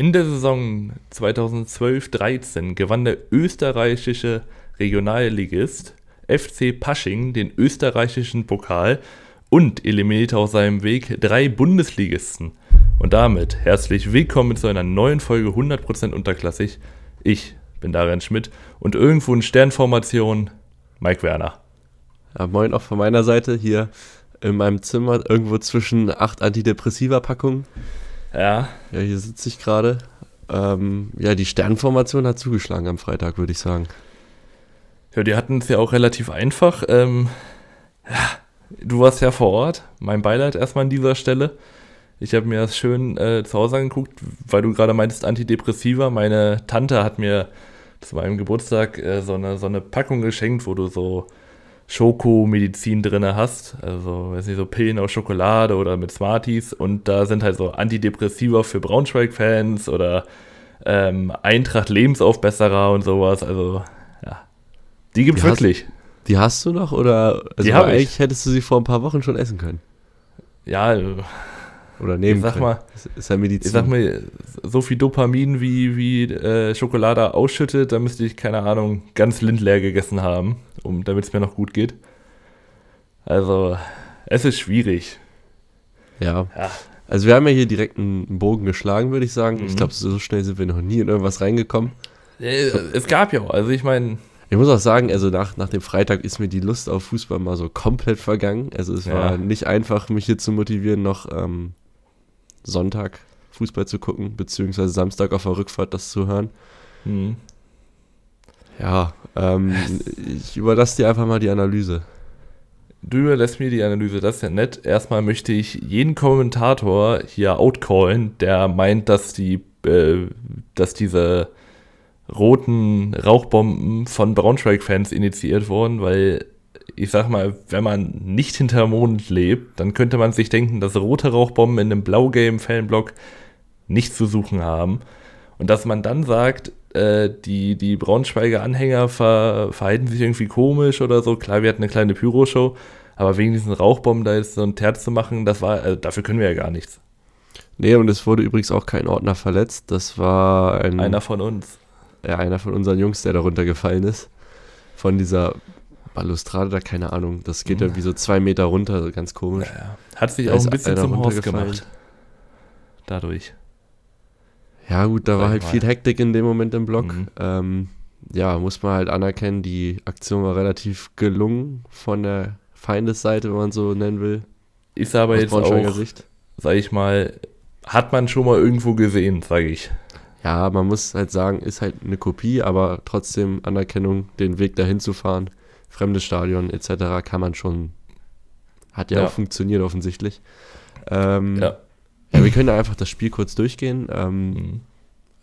In der Saison 2012-13 gewann der österreichische Regionalligist FC Pasching den österreichischen Pokal und eliminierte auf seinem Weg drei Bundesligisten. Und damit herzlich willkommen zu einer neuen Folge 100% unterklassig. Ich bin Darian Schmidt und irgendwo in Sternformation Mike Werner. Ja, moin auch von meiner Seite hier in meinem Zimmer, irgendwo zwischen acht Antidepressiva-Packungen. Ja. Ja, hier sitze ich gerade. Ähm, ja, die Sternformation hat zugeschlagen am Freitag, würde ich sagen. Ja, die hatten es ja auch relativ einfach. Ähm, ja, du warst ja vor Ort. Mein Beileid erstmal an dieser Stelle. Ich habe mir das schön äh, zu Hause angeguckt, weil du gerade meintest Antidepressiva. Meine Tante hat mir zu meinem Geburtstag äh, so, eine, so eine Packung geschenkt, wo du so Schokomedizin drin hast. Also, weiß nicht, so Pillen aus Schokolade oder mit Smarties. Und da sind halt so Antidepressiva für Braunschweig-Fans oder ähm, Eintracht Lebensaufbesserer und sowas. Also, ja. Die gibt's Die hast- wirklich. Die hast du noch oder also Die hab ich. eigentlich hättest du sie vor ein paar Wochen schon essen können? Ja, äh, Oder nehmen Ich sag können. mal- ist, ist ja Medizin. ich sag mal, so viel Dopamin wie, wie äh, Schokolade ausschüttet, da müsste ich, keine Ahnung, ganz Lind leer gegessen haben, um, damit es mir noch gut geht. Also, es ist schwierig. ja. Ja. Also wir haben ja hier direkt einen Bogen geschlagen, würde ich sagen. Ich Mhm. glaube, so schnell sind wir noch nie in irgendwas reingekommen. Äh, Es gab ja auch, also ich meine, Ich muss auch sagen, also nach, nach dem Freitag ist mir die Lust auf Fußball mal so komplett vergangen. Also es Ja. war nicht einfach, mich hier zu motivieren, noch ähm, Sonntag Fußball zu gucken, beziehungsweise Samstag auf der Rückfahrt das zu hören. hm, Ja, ähm, ich überlasse dir einfach mal die Analyse. du überlässt mir die Analyse, das ist ja nett. Erstmal möchte ich jeden Kommentator hier outcallen, der meint, dass die, äh, dass diese roten Rauchbomben von Braunschweig-Fans initiiert wurden, weil ich sag mal, wenn man nicht hinterm Mond lebt, dann könnte man sich denken, dass rote Rauchbomben in einem Blau-Game-Fanblock nichts zu suchen haben. Und dass man dann sagt, äh, die, die Braunschweiger Anhänger ver, verhalten sich irgendwie komisch oder so. Klar, wir hatten eine kleine Pyroshow, aber wegen diesen Rauchbomben da jetzt so ein Terz zu machen, das war, also dafür können wir ja gar nichts. Nee, und es wurde übrigens auch kein Ordner verletzt. Das war ein, Einer von uns. ja, einer von unseren Jungs, der da runtergefallen ist. Von dieser Balustrade da, keine Ahnung. Das geht ja wie so zwei Meter runter, ganz komisch. Ja, hat sich Da auch ein bisschen zum Horst gemacht. Dadurch. Ja, gut, da Sag war halt mal. viel Hektik in dem Moment im Block. Mhm. Ähm, ja, muss man halt anerkennen, die Aktion war relativ gelungen von der Feindesseite, wenn man so nennen will. Ist aber aus jetzt auch, Sicht. sag ich mal, hat man schon mal irgendwo gesehen, sage ich. Ja, man muss halt sagen, ist halt eine Kopie, aber trotzdem Anerkennung, den Weg dahin zu fahren, fremdes Stadion etc. kann man schon, hat ja, Ja. auch funktioniert offensichtlich. Ähm, Ja. ja, wir können einfach das Spiel kurz durchgehen. Ähm, Mhm.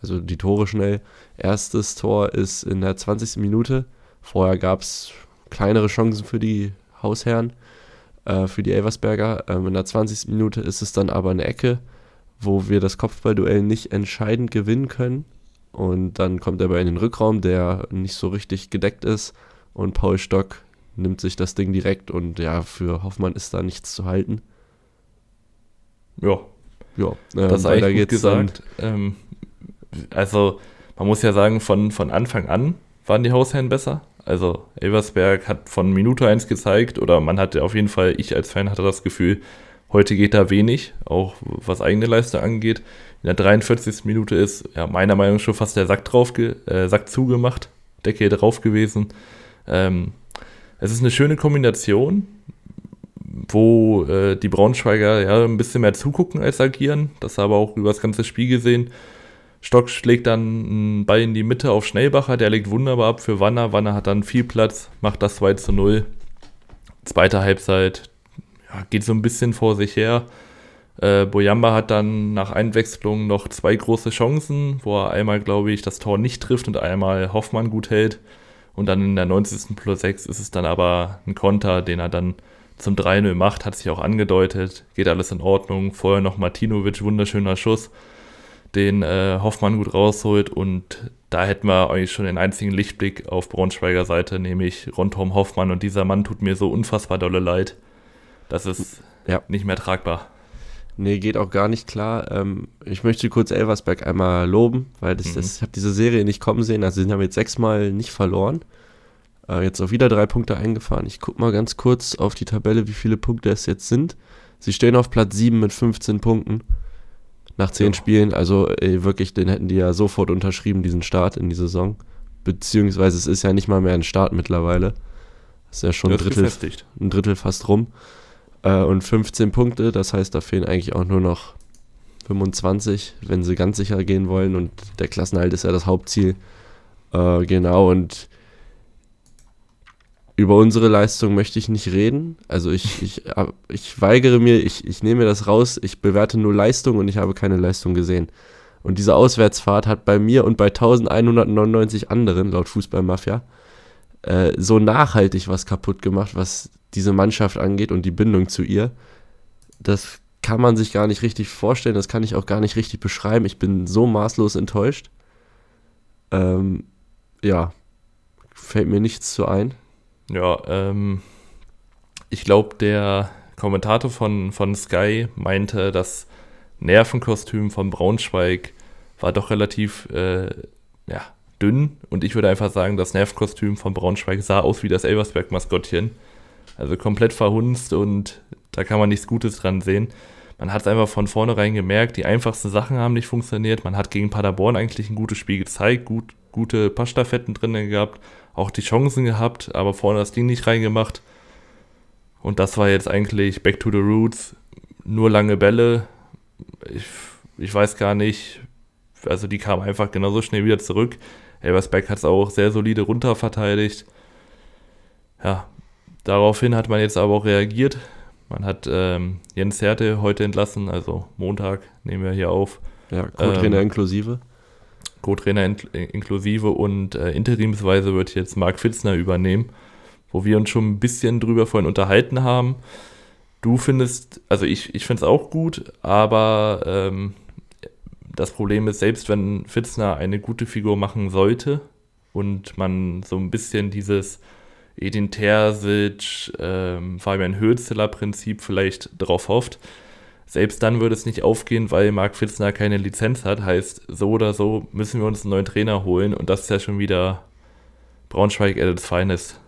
Also die Tore schnell. Erstes Tor ist in der 20. Minute. Vorher gab es kleinere Chancen für die Hausherren, äh, für die Elversberger. Ähm, in der 20. Minute ist es dann aber eine Ecke, wo wir das Kopfballduell nicht entscheidend gewinnen können. Und dann kommt er aber in den Rückraum, der nicht so richtig gedeckt ist. Und Paul Stock nimmt sich das Ding direkt und ja, für Hoffmann ist da nichts zu halten. Ja, Ja, ähm, das ist eigentlich gut geht's dann. gesagt. Ähm, also, man muss ja sagen, von, von Anfang an waren die Hausherren besser. Also, Elversberg hat von Minute 1 gezeigt, oder man hatte auf jeden Fall, ich als Fan hatte das Gefühl, heute geht da wenig, auch was eigene Leistung angeht. In der 43. Minute ist, ja, meiner Meinung nach schon fast der Sack drauf, äh, Sack zugemacht, Decke drauf gewesen. Ähm, es ist eine schöne Kombination, wo äh, die Braunschweiger ja ein bisschen mehr zugucken als agieren. Das aber auch über das ganze Spiel gesehen. Stock schlägt dann einen Ball in die Mitte auf Schnellbacher, der legt wunderbar ab für Wanner. Wanner hat dann viel Platz, macht das 2 zu 0. Zweite Halbzeit ja, geht so ein bisschen vor sich her. Äh, Boyamba hat dann nach Einwechslung noch zwei große Chancen, wo er einmal, glaube ich, das Tor nicht trifft und einmal Hoffmann gut hält. Und dann in der 90. plus 6 ist es dann aber ein Konter, den er dann zum 3-0 macht, hat sich auch angedeutet, geht alles in Ordnung. Vorher noch Martinovic, wunderschöner Schuss, den äh, Hoffmann gut rausholt und da hätten wir eigentlich schon den einzigen Lichtblick auf Braunschweiger Seite, nämlich Rontom Hoffmann und dieser Mann tut mir so unfassbar dolle leid. Das ist Ja. nicht mehr tragbar. Nee, geht auch gar nicht klar. Ähm, ich möchte kurz Elversberg einmal loben, weil das, mhm. das, ich habe diese Serie nicht kommen sehen. Also sie haben jetzt sechsmal nicht verloren. Äh, jetzt auch wieder drei Punkte eingefahren. Ich gucke mal ganz kurz auf die Tabelle, wie viele Punkte es jetzt sind. Sie stehen auf Platz 7 mit 15 Punkten nach 10 ja. Spielen. Also ey, wirklich, den hätten die ja sofort unterschrieben, diesen Start in die Saison. Beziehungsweise es ist ja nicht mal mehr ein Start mittlerweile. Das ist ja schon ein Drittel, ein Drittel fast rum. Äh, und 15 Punkte, das heißt, da fehlen eigentlich auch nur noch 25, wenn sie ganz sicher gehen wollen. Und der Klassenhalt ist ja das Hauptziel. Äh, genau, und über unsere Leistung möchte ich nicht reden. Also ich, ich, ich weigere mir, ich, ich nehme das raus, ich bewerte nur Leistung und ich habe keine Leistung gesehen. Und diese Auswärtsfahrt hat bei mir und bei 1199 anderen, laut Fußballmafia, äh, so nachhaltig was kaputt gemacht, was diese Mannschaft angeht und die Bindung zu ihr. Das kann man sich gar nicht richtig vorstellen, das kann ich auch gar nicht richtig beschreiben. Ich bin so maßlos enttäuscht. Ähm, ja, fällt mir nichts zu ein. Ja, ähm, ich glaube, der Kommentator von, von Sky meinte, das Nervenkostüm von Braunschweig war doch relativ äh, ja, dünn. Und ich würde einfach sagen, das Nervenkostüm von Braunschweig sah aus wie das Elversberg-Maskottchen. Also komplett verhunzt und da kann man nichts Gutes dran sehen. Man hat es einfach von vornherein gemerkt, die einfachsten Sachen haben nicht funktioniert. Man hat gegen Paderborn eigentlich ein gutes Spiel gezeigt, gut, gute Passstaffetten drin gehabt, auch die Chancen gehabt, aber vorne das Ding nicht reingemacht. Und das war jetzt eigentlich Back to the Roots, nur lange Bälle. Ich, ich weiß gar nicht, also die kamen einfach genauso schnell wieder zurück. Elversberg hat es auch sehr solide runterverteidigt. Ja, daraufhin hat man jetzt aber auch reagiert. Man hat ähm, Jens Härte heute entlassen, also Montag nehmen wir hier auf. Ja, Co-Trainer ähm, inklusive. Co-Trainer in, inklusive und äh, interimsweise wird jetzt Marc Fitzner übernehmen, wo wir uns schon ein bisschen drüber vorhin unterhalten haben. Du findest, also ich, ich finde es auch gut, aber ähm, das Problem ist, selbst wenn Fitzner eine gute Figur machen sollte und man so ein bisschen dieses Edin Terzic, ähm, Fabian Hürzeler Prinzip vielleicht drauf hofft, selbst dann würde es nicht aufgehen, weil Marc Fitzner keine Lizenz hat. Heißt, so oder so müssen wir uns einen neuen Trainer holen und das ist ja schon wieder Braunschweig at its finest.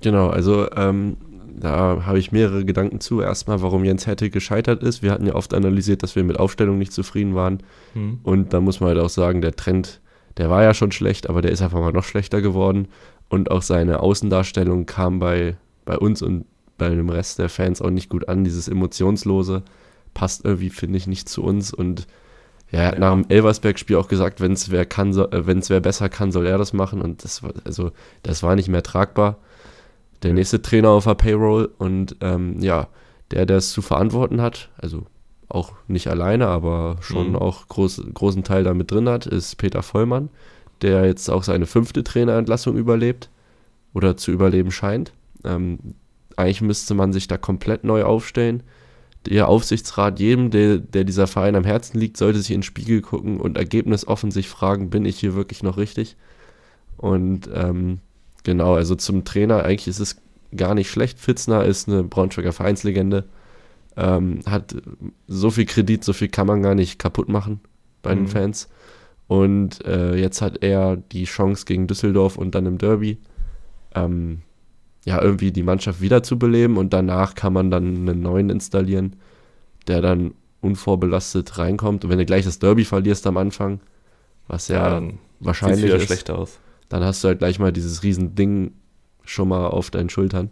Genau, also ähm, da habe ich mehrere Gedanken zu. Erstmal, warum Jens Hertig gescheitert ist. Wir hatten ja oft analysiert, dass wir mit Aufstellung nicht zufrieden waren. Mhm. Und da muss man halt auch sagen, der Trend, der war ja schon schlecht, aber der ist einfach mal noch schlechter geworden. Und auch seine Außendarstellung kam bei, bei uns und bei dem Rest der Fans auch nicht gut an. Dieses Emotionslose passt irgendwie, finde ich, nicht zu uns. Und ja, er hat nach dem Elversberg-Spiel auch gesagt, wenn es wer kann, so, äh, wenn es wer besser kann, soll er das machen. Und das war, also, das war nicht mehr tragbar der nächste Trainer auf der Payroll und ähm, ja, der, der es zu verantworten hat, also auch nicht alleine, aber schon mhm. auch groß, großen Teil damit drin hat, ist Peter Vollmann, der jetzt auch seine fünfte Trainerentlassung überlebt oder zu überleben scheint. Ähm, eigentlich müsste man sich da komplett neu aufstellen. Der Aufsichtsrat, jedem, der, der dieser Verein am Herzen liegt, sollte sich in den Spiegel gucken und ergebnisoffen sich fragen, bin ich hier wirklich noch richtig? Und ähm, Genau, also zum Trainer, eigentlich ist es gar nicht schlecht. Fitzner ist eine Braunschweiger Vereinslegende, ähm, hat so viel Kredit, so viel kann man gar nicht kaputt machen bei mhm. den Fans. Und äh, jetzt hat er die Chance gegen Düsseldorf und dann im Derby, ähm, ja, irgendwie die Mannschaft wiederzubeleben und danach kann man dann einen neuen installieren, der dann unvorbelastet reinkommt. Und wenn du gleich das Derby verlierst am Anfang, was ja, ja wahrscheinlich ist, schlecht aus dann hast du halt gleich mal dieses riesen Ding schon mal auf deinen Schultern.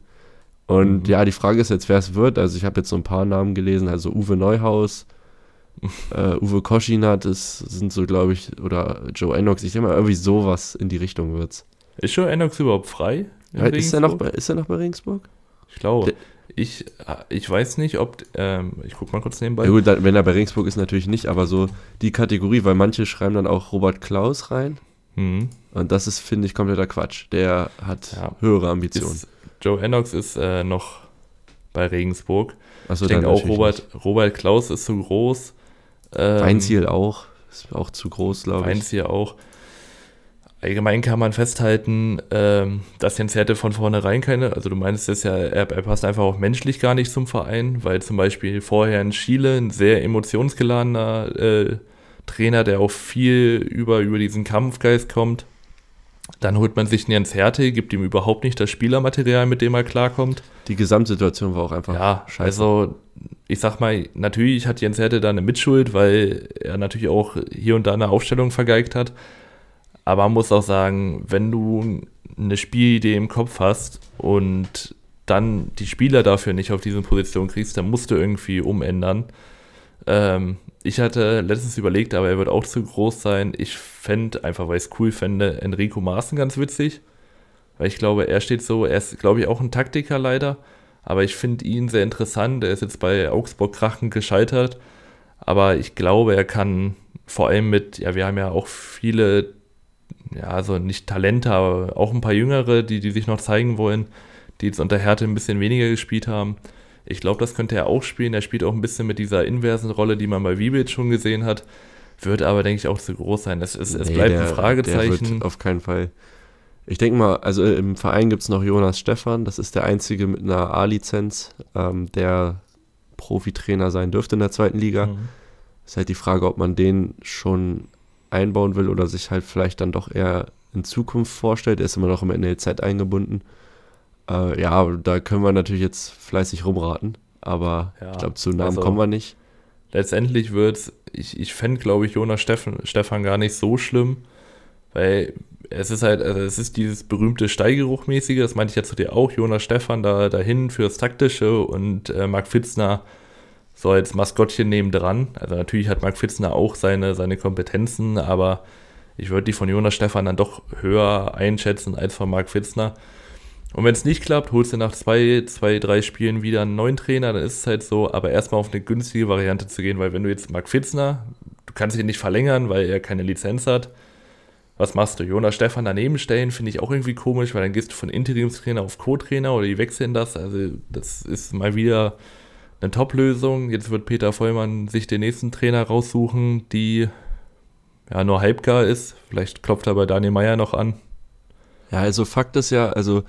Und mhm. ja, die Frage ist jetzt, wer es wird. Also ich habe jetzt so ein paar Namen gelesen, also Uwe Neuhaus, äh, Uwe Koschinat, das sind so, glaube ich, oder Joe Enox. Ich denke mal, irgendwie sowas in die Richtung wird's. Ist Joe Enox überhaupt frei? Ist er, noch bei, ist er noch bei Regensburg? Ich glaube. Ich, ich weiß nicht, ob. Ähm, ich guck mal kurz nebenbei. Ja, gut, wenn er bei Regensburg ist, natürlich nicht, aber so die Kategorie, weil manche schreiben dann auch Robert Klaus rein. Mhm. Und das ist, finde ich, kompletter Quatsch. Der hat ja. höhere Ambitionen. Ist, Joe Enox ist äh, noch bei Regensburg. So, ich denke auch, Robert, Robert Klaus ist zu groß. Ähm, Weinziel auch. Ist auch zu groß, glaube ich. Weinziel auch. allgemein kann man festhalten, ähm, dass Jens Härte von vornherein keine, also du meinst es ja, er, er, passt einfach auch menschlich gar nicht zum Verein, weil zum Beispiel vorher in Chile ein sehr emotionsgeladener äh, Trainer, der auch viel über, über diesen Kampfgeist kommt. Dann holt man sich einen Jens Härte, gibt ihm überhaupt nicht das Spielermaterial, mit dem er klarkommt. Die Gesamtsituation war auch einfach ja, scheiße. Also ich sag mal, natürlich hat Jens Härte da eine Mitschuld, weil er natürlich auch hier und da eine Aufstellung vergeigt hat. Aber man muss auch sagen, wenn du eine Spielidee im Kopf hast und dann die Spieler dafür nicht auf diese Position kriegst, dann musst du irgendwie umändern. Ähm, ich hatte letztens überlegt, aber er wird auch zu groß sein. Ich fände, einfach weil ich es cool fände, Enrico Maaßen ganz witzig. Weil ich glaube, er steht so, er ist, glaube ich, auch ein Taktiker leider. Aber ich finde ihn sehr interessant. Er ist jetzt bei Augsburg Krachen gescheitert. Aber ich glaube, er kann vor allem mit, ja, wir haben ja auch viele ja, also nicht Talente, aber auch ein paar Jüngere, die, die sich noch zeigen wollen, die jetzt unter Härte ein bisschen weniger gespielt haben. Ich glaube, das könnte er auch spielen. Er spielt auch ein bisschen mit dieser inversen Rolle, die man bei Wiebitz schon gesehen hat. Wird aber, denke ich, auch zu groß sein. Es, es, es nee, bleibt der, ein Fragezeichen. auf keinen Fall. Ich denke mal, also im Verein gibt es noch Jonas Stephan. Das ist der einzige mit einer A-Lizenz, ähm, der Profitrainer sein dürfte in der zweiten Liga. Mhm. Ist halt die Frage, ob man den schon einbauen will oder sich halt vielleicht dann doch eher in Zukunft vorstellt. Er ist immer noch im NLZ eingebunden. Äh, ja, da können wir natürlich jetzt fleißig rumraten, aber ja, ich glaube, zu Namen also, kommen wir nicht. Letztendlich wird es, ich, ich fände, glaube ich, Jonas Steffen, Stefan gar nicht so schlimm, weil es ist halt, also es ist dieses berühmte Steigeruchmäßige, das meinte ich ja zu dir auch, Jonas Stefan da dahin fürs Taktische und äh, Marc Fitzner so als Maskottchen nebendran. Also natürlich hat Marc Fitzner auch seine, seine Kompetenzen, aber ich würde die von Jonas Stefan dann doch höher einschätzen als von Marc Fitzner. Und wenn es nicht klappt, holst du nach zwei, zwei, drei Spielen wieder einen neuen Trainer, dann ist es halt so, aber erstmal auf eine günstige Variante zu gehen, weil wenn du jetzt Marc Fitzner, du kannst ihn nicht verlängern, weil er keine Lizenz hat. Was machst du? Jonas Stefan daneben stellen, finde ich auch irgendwie komisch, weil dann gehst du von Interimstrainer auf Co-Trainer oder die wechseln das. Also, das ist mal wieder eine Top-Lösung. Jetzt wird Peter Vollmann sich den nächsten Trainer raussuchen, die ja nur halbgar ist. Vielleicht klopft er bei Daniel Meyer noch an. Ja, also Fakt ist ja, also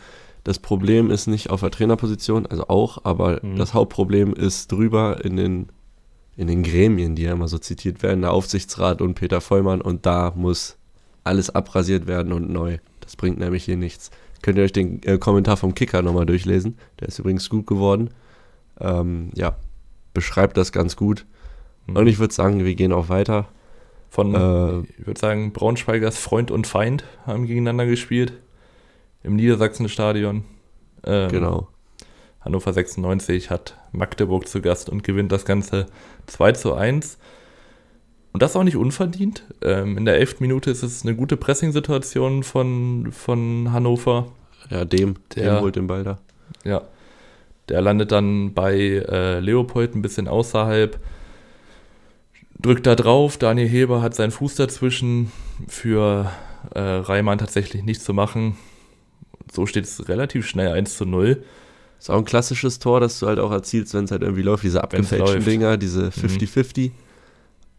das Problem ist nicht auf der Trainerposition, also auch, aber mhm. das Hauptproblem ist drüber in den, in den Gremien, die ja immer so zitiert werden, der Aufsichtsrat und Peter Vollmann und da muss alles abrasiert werden und neu. Das bringt nämlich hier nichts. Könnt ihr euch den äh, Kommentar vom Kicker nochmal durchlesen. Der ist übrigens gut geworden ähm, ja, beschreibt das ganz gut. Mhm. Und ich würde sagen, wir gehen auch weiter. Von, äh, ich würde sagen, Braunschweigers Freund und Feind haben gegeneinander gespielt. Im Niedersachsen-Stadion. Ähm, genau. Hannover 96 hat Magdeburg zu Gast und gewinnt das Ganze 2 zu 1. Und das auch nicht unverdient. Ähm, in der elften Minute ist es eine gute Pressing-Situation von, von Hannover. Ja, dem, der dem holt den Ball da. Ja, der landet dann bei äh, Leopold ein bisschen außerhalb, drückt da drauf. Daniel Heber hat seinen Fuß dazwischen. Für äh, Reimann tatsächlich nichts zu machen. So steht es relativ schnell 1 zu 0. Ist auch ein klassisches Tor, das du halt auch erzielst, wenn es halt irgendwie läuft, diese abgefälschten Dinger, diese 50-50. Mhm.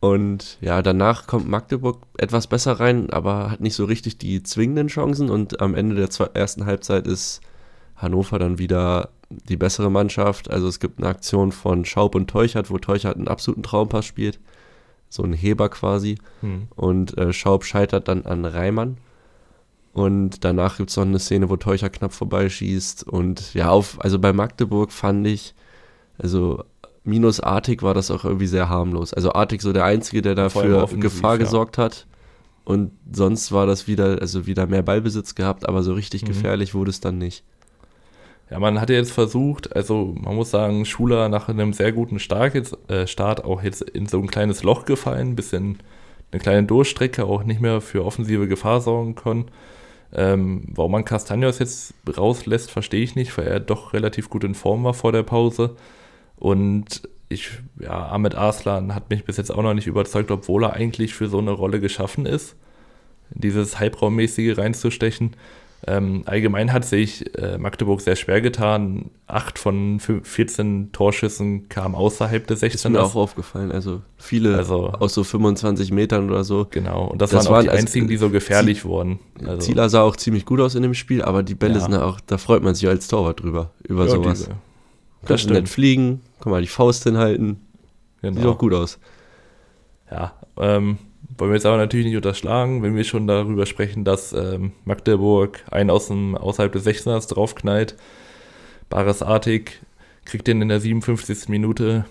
Und ja, danach kommt Magdeburg etwas besser rein, aber hat nicht so richtig die zwingenden Chancen. Und am Ende der ersten Halbzeit ist Hannover dann wieder die bessere Mannschaft. Also es gibt eine Aktion von Schaub und Teuchert, wo Teuchert einen absoluten Traumpass spielt. So ein Heber quasi. Hm. Und äh, Schaub scheitert dann an Reimann. Und danach gibt es noch eine Szene, wo Teucher knapp vorbeischießt. Und ja, auf, also bei Magdeburg fand ich, also minus Artig war das auch irgendwie sehr harmlos. Also Artig so der Einzige, der dafür Gefahr ja. gesorgt hat. Und sonst war das wieder, also wieder mehr Ballbesitz gehabt, aber so richtig mhm. gefährlich wurde es dann nicht. Ja, man hatte jetzt versucht, also man muss sagen, Schuler nach einem sehr guten Start, jetzt, äh, Start auch jetzt in so ein kleines Loch gefallen, bisschen eine kleine Durchstrecke, auch nicht mehr für offensive Gefahr sorgen können. Ähm, warum man Castagnos jetzt rauslässt, verstehe ich nicht, weil er doch relativ gut in Form war vor der Pause. Und ich, ja, Ahmed Arslan hat mich bis jetzt auch noch nicht überzeugt, obwohl er eigentlich für so eine Rolle geschaffen ist, dieses Halbraummäßige reinzustechen. Ähm, allgemein hat sich äh, Magdeburg sehr schwer getan. Acht von 14 Torschüssen kamen außerhalb des 16 Ist mir auch aufgefallen. Also viele also, aus so 25 Metern oder so. Genau, und das, das waren auch die also einzigen, die so gefährlich Ziel, wurden. Also, Zieler sah auch ziemlich gut aus in dem Spiel, aber die Bälle ja. sind auch, da freut man sich als Torwart drüber, über ja, sowas. Diese. Das stimmt. nicht fliegen, kann mal die Faust hinhalten. Genau. Sieht auch gut aus. Ja, ähm, wollen wir jetzt aber natürlich nicht unterschlagen, wenn wir schon darüber sprechen, dass ähm, Magdeburg einen aus dem, außerhalb des 16ers draufknallt. Bares Artig kriegt den in der 57. Minute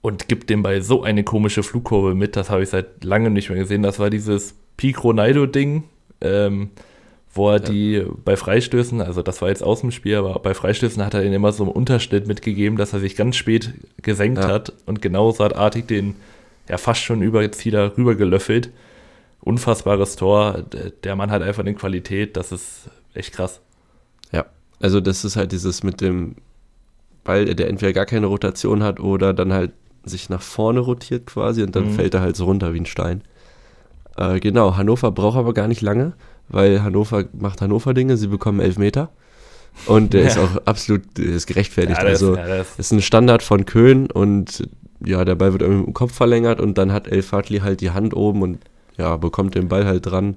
und gibt dem bei so eine komische Flugkurve mit. Das habe ich seit langem nicht mehr gesehen. Das war dieses Peak Ronaldo-Ding, ähm, wo er ja. die bei Freistößen, also das war jetzt aus dem Spiel, aber bei Freistößen hat er den immer so einen Unterschnitt mitgegeben, dass er sich ganz spät gesenkt ja. hat und genauso hat Artig den ja fast schon über Zieler rübergelöffelt. Unfassbares Tor. Der Mann hat einfach eine Qualität, das ist echt krass. Ja, also das ist halt dieses mit dem Ball, der entweder gar keine Rotation hat oder dann halt sich nach vorne rotiert quasi und dann mhm. fällt er halt so runter wie ein Stein. Äh, genau, Hannover braucht aber gar nicht lange, weil Hannover macht Hannover-Dinge, sie bekommen elf Meter. Und der ja. ist auch absolut ist gerechtfertigt. Ja, das, also ja, das ist ein Standard von Köln und ja, der Ball wird irgendwie im Kopf verlängert und dann hat El Fadli halt die Hand oben und ja, bekommt den Ball halt dran.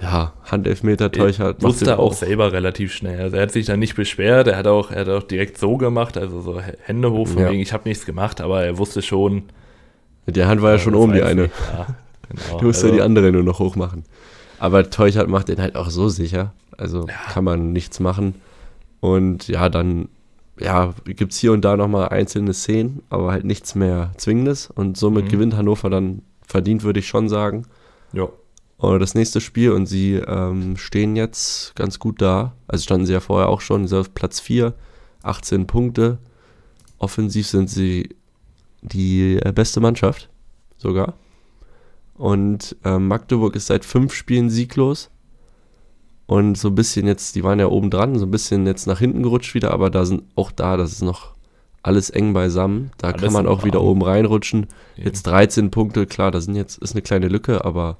Ja, Handelfmeter Teuchert. Wusste auch, auch selber relativ schnell. Also er hat sich dann nicht beschwert, er hat auch, er hat auch direkt so gemacht, also so Hände hoch von ja. wegen, ich habe nichts gemacht, aber er wusste schon. Mit der Hand war ja schon oben die eine. Ja, genau. Du musst also, ja die andere nur noch hoch machen. Aber Teuchert macht den halt auch so sicher. Also ja. kann man nichts machen. Und ja, dann ja, gibt es hier und da nochmal einzelne Szenen, aber halt nichts mehr Zwingendes. Und somit mhm. gewinnt Hannover dann verdient, würde ich schon sagen. Ja. Und das nächste Spiel und sie ähm, stehen jetzt ganz gut da. Also standen sie ja vorher auch schon, sie sind auf Platz 4, 18 Punkte. Offensiv sind sie die äh, beste Mannschaft sogar. Und äh, Magdeburg ist seit fünf Spielen sieglos. Und so ein bisschen jetzt, die waren ja oben dran, so ein bisschen jetzt nach hinten gerutscht wieder, aber da sind auch da, das ist noch alles eng beisammen. Da alles kann man auch wieder oben reinrutschen. Eben. Jetzt 13 Punkte, klar, das sind jetzt, ist eine kleine Lücke, aber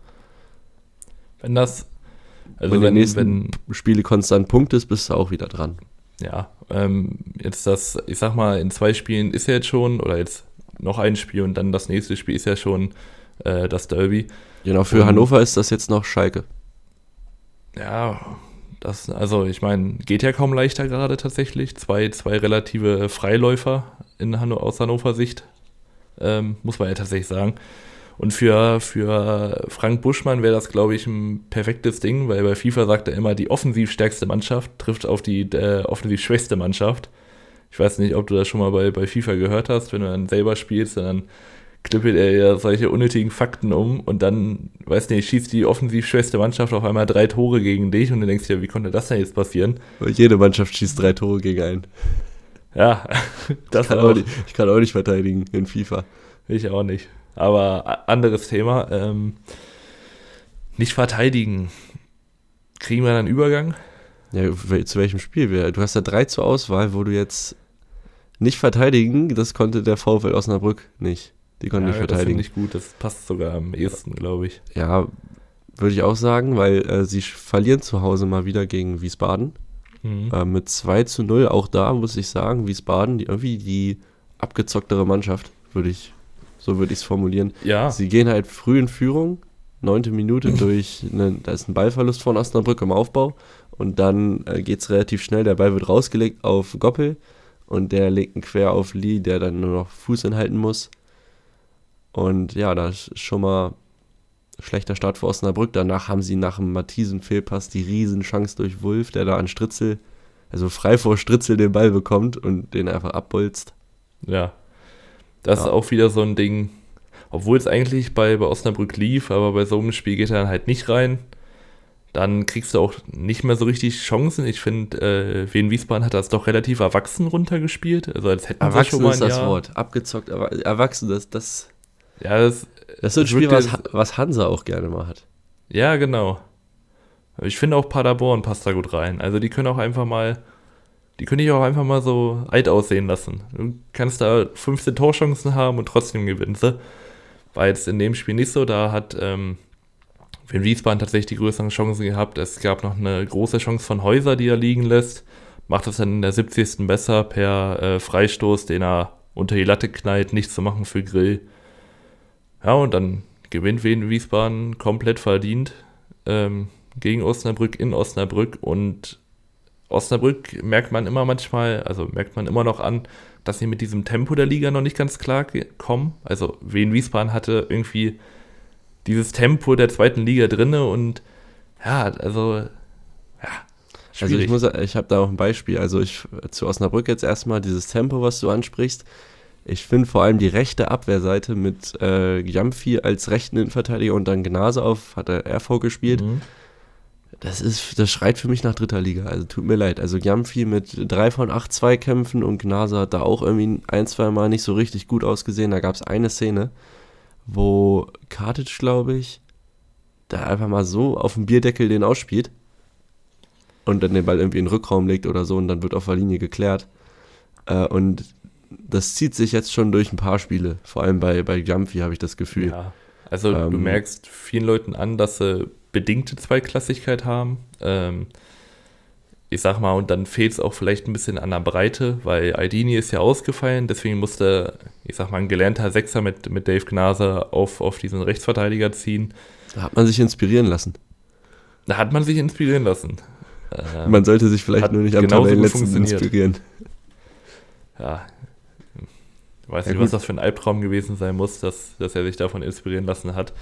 wenn das, also wenn, wenn die nächsten wenn, Spiele konstant Punkt ist, bist du auch wieder dran. Ja, ähm, jetzt das, ich sag mal, in zwei Spielen ist ja jetzt schon, oder jetzt noch ein Spiel und dann das nächste Spiel ist ja schon äh, das Derby. Genau, für und, Hannover ist das jetzt noch Schalke ja, das, also ich meine, geht ja kaum leichter gerade tatsächlich. Zwei, zwei relative Freiläufer in Hanno, aus Hannover Sicht, ähm, muss man ja tatsächlich sagen. Und für, für Frank Buschmann wäre das, glaube ich, ein perfektes Ding, weil bei FIFA sagt er immer, die offensiv stärkste Mannschaft trifft auf die äh, offensiv schwächste Mannschaft. Ich weiß nicht, ob du das schon mal bei, bei FIFA gehört hast, wenn du dann selber spielst, dann klippelt er ja solche unnötigen Fakten um und dann, weiß nicht, schießt die offensiv schwächste Mannschaft auf einmal drei Tore gegen dich und du denkst dir, wie konnte das denn jetzt passieren? Jede Mannschaft schießt drei Tore gegen einen. Ja, das ich kann, auch. Nicht, ich kann auch nicht verteidigen in FIFA. Ich auch nicht. Aber anderes Thema. Ähm, nicht verteidigen. Kriegen wir dann einen Übergang? Ja, zu welchem Spiel? Du hast ja drei zur Auswahl, wo du jetzt nicht verteidigen, das konnte der VfL Osnabrück nicht. Die konnten ja, nicht verteidigen. Das finde ich gut, das passt sogar am ehesten, glaube ich. Ja, würde ich auch sagen, weil äh, sie verlieren zu Hause mal wieder gegen Wiesbaden. Mhm. Äh, mit 2 zu 0, auch da muss ich sagen, Wiesbaden, die, irgendwie die abgezocktere Mannschaft, würde ich, so würde ich es formulieren. Ja. Sie gehen halt früh in Führung, neunte Minute durch, eine, da ist ein Ballverlust von Osnabrück im Aufbau und dann äh, geht es relativ schnell, der Ball wird rausgelegt auf Goppel und der legt einen quer auf Lee, der dann nur noch Fuß inhalten muss. Und ja, das ist schon mal schlechter Start für Osnabrück. Danach haben sie nach dem Mathisen-Fehlpass die Riesenchance durch Wulf, der da an Stritzel, also frei vor Stritzel den Ball bekommt und den einfach abbolzt. Ja, das ja. ist auch wieder so ein Ding, obwohl es eigentlich bei, bei Osnabrück lief, aber bei so einem Spiel geht er dann halt nicht rein. Dann kriegst du auch nicht mehr so richtig Chancen. Ich finde, äh, Wien Wiesbaden hat das doch relativ erwachsen runtergespielt. Also als hätten erwachsen sie schon mal ist das Jahr Wort. Abgezockt, aber erwachsen, das, das ja, das, das ist so ein Spiel, was, was Hansa auch gerne mal hat. Ja, genau. Ich finde auch Paderborn passt da gut rein. Also die können auch einfach mal, die können dich auch einfach mal so alt aussehen lassen. Du kannst da 15 Torchancen haben und trotzdem gewinnst du. War jetzt in dem Spiel nicht so. Da hat ähm, Wenn Wiesbaden tatsächlich die größeren Chancen gehabt. Es gab noch eine große Chance von Häuser, die er liegen lässt. Macht das dann in der 70. besser per äh, Freistoß, den er unter die Latte knallt, nichts zu machen für Grill. Ja, und dann gewinnt Wien Wiesbaden komplett verdient ähm, gegen Osnabrück in Osnabrück und Osnabrück merkt man immer manchmal, also merkt man immer noch an, dass sie mit diesem Tempo der Liga noch nicht ganz klar kommen. Also Wien Wiesbaden hatte irgendwie dieses Tempo der zweiten Liga drinne und ja, also ja. Schwierig. Also ich muss, ich habe da auch ein Beispiel. Also ich zu Osnabrück jetzt erstmal dieses Tempo, was du ansprichst. Ich finde vor allem die rechte Abwehrseite mit äh, Jamfi als rechten Innenverteidiger und dann Gnase auf, hat er RV gespielt. Mhm. Das ist, das schreit für mich nach dritter Liga. Also tut mir leid. Also Jamfi mit drei von acht Zweikämpfen und Gnase hat da auch irgendwie ein, zwei Mal nicht so richtig gut ausgesehen. Da gab es eine Szene, wo Kartic, glaube ich, da einfach mal so auf dem Bierdeckel den ausspielt und dann den Ball irgendwie in den Rückraum legt oder so und dann wird auf der Linie geklärt. Äh, und das zieht sich jetzt schon durch ein paar Spiele. Vor allem bei, bei Jumpy habe ich das Gefühl. Ja, also ähm, du merkst vielen Leuten an, dass sie bedingte Zweiklassigkeit haben. Ähm, ich sag mal, und dann fehlt es auch vielleicht ein bisschen an der Breite, weil Aldini ist ja ausgefallen, deswegen musste, ich sag mal, ein gelernter Sechser mit, mit Dave Gnase auf, auf diesen Rechtsverteidiger ziehen. Da hat man sich inspirieren lassen. Da hat man sich inspirieren lassen. Man sollte sich vielleicht nur nicht am Tabellenletzten inspirieren. Ja. Weiß ja, nicht, gut. was das für ein Albtraum gewesen sein muss, dass, dass er sich davon inspirieren lassen hat.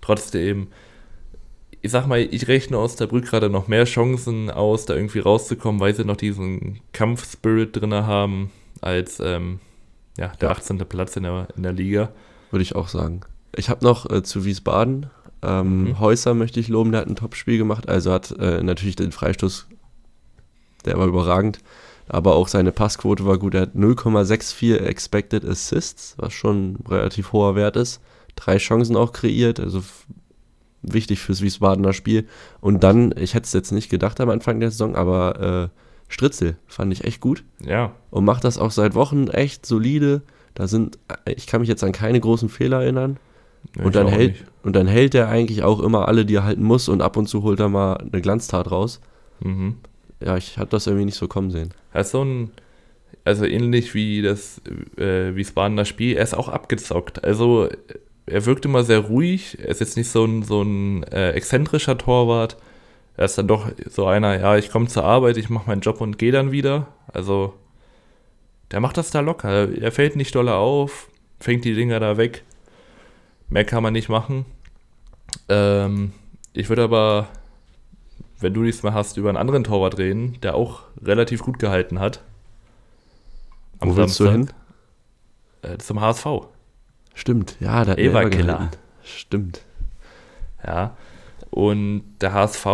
Trotzdem, ich sag mal, ich rechne aus der Brücke gerade noch mehr Chancen aus, da irgendwie rauszukommen, weil sie noch diesen Kampfspirit drin haben, als ähm, ja, der ja. 18. Platz in der, in der Liga. Würde ich auch sagen. Ich habe noch äh, zu Wiesbaden. Ähm, mhm. Häuser möchte ich loben, der hat ein Top-Spiel gemacht. Also hat äh, natürlich den Freistoß, der war überragend. Aber auch seine Passquote war gut. Er hat 0,64 Expected Assists, was schon ein relativ hoher Wert ist. Drei Chancen auch kreiert, also wichtig fürs Wiesbadener Spiel. Und dann, ich hätte es jetzt nicht gedacht am Anfang der Saison, aber äh, Stritzel fand ich echt gut. Ja. Und macht das auch seit Wochen echt solide. Da sind, ich kann mich jetzt an keine großen Fehler erinnern. Ja, und, dann hält, und dann hält er eigentlich auch immer alle, die er halten muss und ab und zu holt er mal eine Glanztat raus. Mhm. Ja, ich hatte das irgendwie nicht so kommen sehen. Er ist so ein, also ähnlich wie das äh, Wiesbadener Spiel, er ist auch abgezockt. Also er wirkt immer sehr ruhig. Er ist jetzt nicht so ein, so ein äh, exzentrischer Torwart. Er ist dann doch so einer, ja, ich komme zur Arbeit, ich mache meinen Job und gehe dann wieder. Also, der macht das da locker. Er fällt nicht doller auf, fängt die Dinger da weg. Mehr kann man nicht machen. Ähm, ich würde aber, wenn du mehr hast, über einen anderen Torwart reden, der auch relativ gut gehalten hat. Am Wo willst du hin? Äh, zum HSV. Stimmt, ja, der Eva Killer. Stimmt. Ja. Und der HSV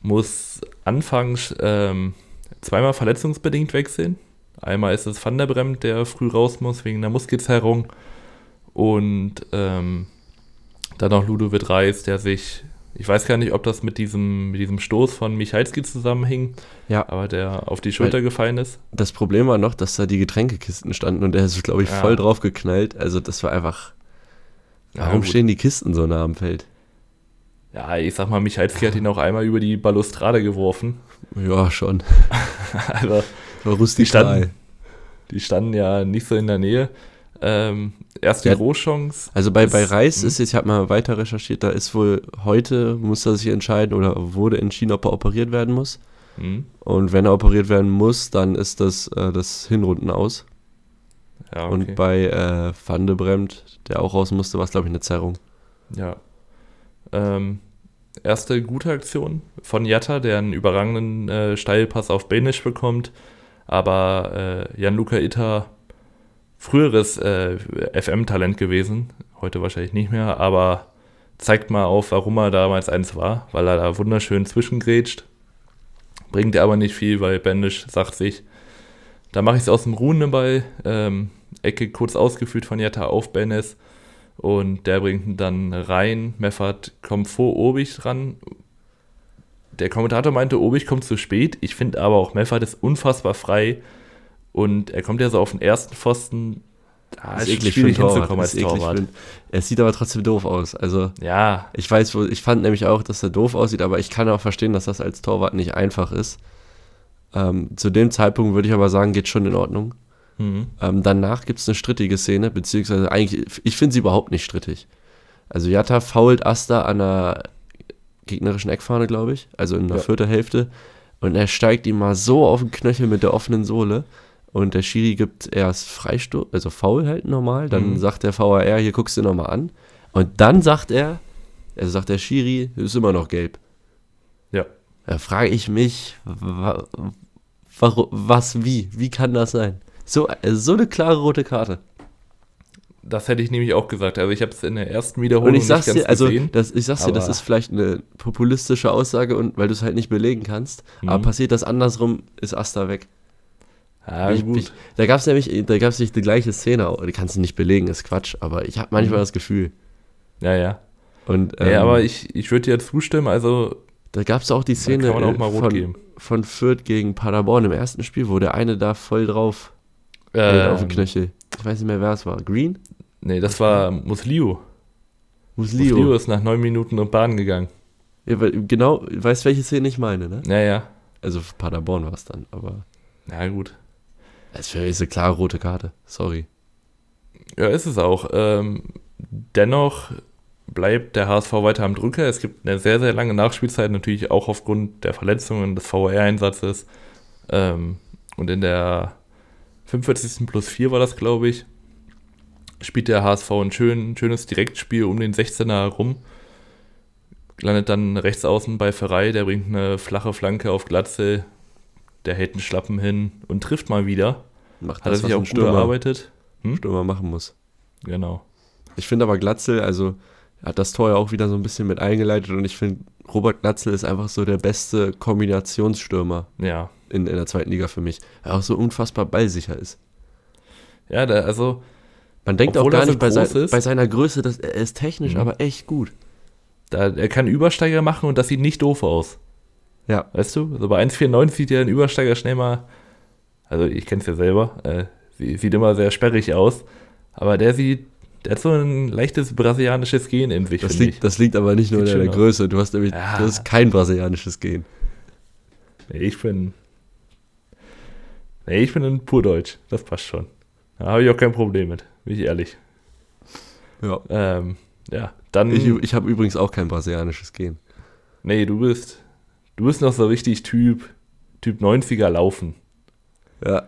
muss anfangs ähm, zweimal verletzungsbedingt wechseln. Einmal ist es Van der Bremt, der früh raus muss wegen der Muskelzerrung. Und ähm, dann noch Ludovic Reis, der sich, ich weiß gar nicht, ob das mit diesem, mit diesem Stoß von Michalski zusammenhing, ja. aber der auf die Schulter Weil gefallen ist. Das Problem war noch, dass da die Getränkekisten standen und der ist, glaube ich, ja. voll drauf geknallt. Also das war einfach. Warum ja, stehen die Kisten so nah am Feld? Ja, ich sag mal, Michalski hat ihn auch einmal über die Balustrade geworfen. Ja, schon. also, die standen, die standen ja nicht so in der Nähe. Ähm, erste ja, Großchance. Also bei, bei Reis hm? ist jetzt, ich habe mal weiter recherchiert, da ist wohl heute, muss er sich entscheiden oder wurde entschieden, ob er operiert werden muss. Mhm. Und wenn er operiert werden muss, dann ist das äh, das Hinrunden aus. Ja, okay. Und bei äh, Van de Bremt, der auch raus musste, war es, glaube ich, eine Zerrung. Ja. Ähm, erste gute Aktion von Jatta, der einen überragenden äh, Steilpass auf Benisch bekommt. Aber äh, Jan-Luca Itter früheres äh, FM-Talent gewesen, heute wahrscheinlich nicht mehr, aber zeigt mal auf, warum er damals eins war, weil er da wunderschön zwischengrätscht. Bringt er aber nicht viel, weil Bendisch sagt sich, da mache ich es aus dem ruhenden Ball, ähm, Ecke kurz ausgeführt von Jatta auf Bennis und der bringt ihn dann rein. Meffert kommt vor Obig dran. Der Kommentator meinte, Obig kommt zu spät. Ich finde aber auch, Meffert ist unfassbar frei und er kommt ja so auf den ersten Pfosten, Da ist eklig für einen Torwart. Ist eklig für er sieht aber trotzdem doof aus. Also, ja. Ich weiß, wo, ich fand nämlich auch, dass er doof aussieht, aber ich kann auch verstehen, dass das als Torwart nicht einfach ist. Ähm, zu dem Zeitpunkt würde ich aber sagen, geht schon in Ordnung. Mhm. Ähm, danach gibt es eine strittige Szene, beziehungsweise eigentlich, ich finde sie überhaupt nicht strittig. Also Jatta fault Asta an der gegnerischen Eckfahne, glaube ich, also in der ja. vierten Hälfte. Und er steigt ihm mal so auf den Knöchel mit der offenen Sohle. Und der Schiri gibt erst Freistoß, also faul halt normal. Dann mhm. sagt der VAR, hier guckst du nochmal an. Und dann sagt er, also sagt der Schiri, ist immer noch gelb. Ja. Da frage ich mich, wa, wa, was, wie? Wie kann das sein? So, so eine klare rote Karte. Das hätte ich nämlich auch gesagt. Also ich habe es in der ersten Wiederholung und ich sag's nicht ganz dir, also gesehen. Das, ich sag's dir, das ist vielleicht eine populistische Aussage, und weil du es halt nicht belegen kannst. Mhm. Aber passiert das andersrum, ist Asta weg. Ja, ich, ich, da gab es nämlich, da gab es nicht die gleiche Szene. Die kannst du nicht belegen, ist Quatsch. Aber ich habe manchmal mhm. das Gefühl. Ja, ja. Und, ähm, ja, aber ich, ich würde dir zustimmen. Also da gab es auch die Szene auch von, von Fürth gegen Paderborn im ersten Spiel, wo der eine da voll drauf ähm, auf den Knöchel. Ich weiß nicht mehr, wer es war. Green? Nee, das war Muslio. Muslio. Muslio ist nach neun Minuten in Bahn gegangen. Ja, genau, weißt welche Szene ich meine, ne? Ja, ja. Also Paderborn war es dann, aber. Na gut. Das ist eine klare rote Karte. Sorry. Ja, ist es auch. Ähm, dennoch bleibt der HSV weiter am Drücker. Es gibt eine sehr, sehr lange Nachspielzeit, natürlich auch aufgrund der Verletzungen des VR-Einsatzes. Ähm, und in der 45. plus 4 war das, glaube ich, spielt der HSV ein schön, schönes Direktspiel um den 16er herum. Landet dann rechts außen bei Ferrei, der bringt eine flache Flanke auf Glatze, der hält einen Schlappen hin und trifft mal wieder. Macht Hat das, er sich auch gut Stürmer, erarbeitet. Hm? Stürmer machen muss. Genau. Ich finde aber Glatzel, also hat das Tor ja auch wieder so ein bisschen mit eingeleitet und ich finde, Robert Glatzel ist einfach so der beste Kombinationsstürmer. Ja in, in der zweiten Liga für mich. Er auch so unfassbar ballsicher ist. Ja, da, also. Man denkt auch gar so nicht bei, sein, bei, seiner Größe, dass er ist technisch mhm. aber echt gut. Da, er kann Übersteiger machen und das sieht nicht doof aus. Ja. Weißt du? Also bei 1,94 sieht ja ein Übersteiger schnell mal. Also ich kenne es ja selber. Äh, sieht immer sehr sperrig aus. Aber der sieht der hat so ein leichtes brasilianisches Gen in sich. Das, liegt, das liegt aber nicht nur in der Größe. Du hast nämlich ja. du hast kein brasilianisches Gen. Nee, ich bin, Nee, ich bin ein pur Deutsch. Das passt schon. Da habe ich auch kein Problem mit, bin ich ehrlich. Ja. Ähm, ja, dann. Ich, ich habe übrigens auch kein brasilianisches Gen. Nee, du bist. Du bist noch so richtig Typ, Typ 90er laufen. Ja.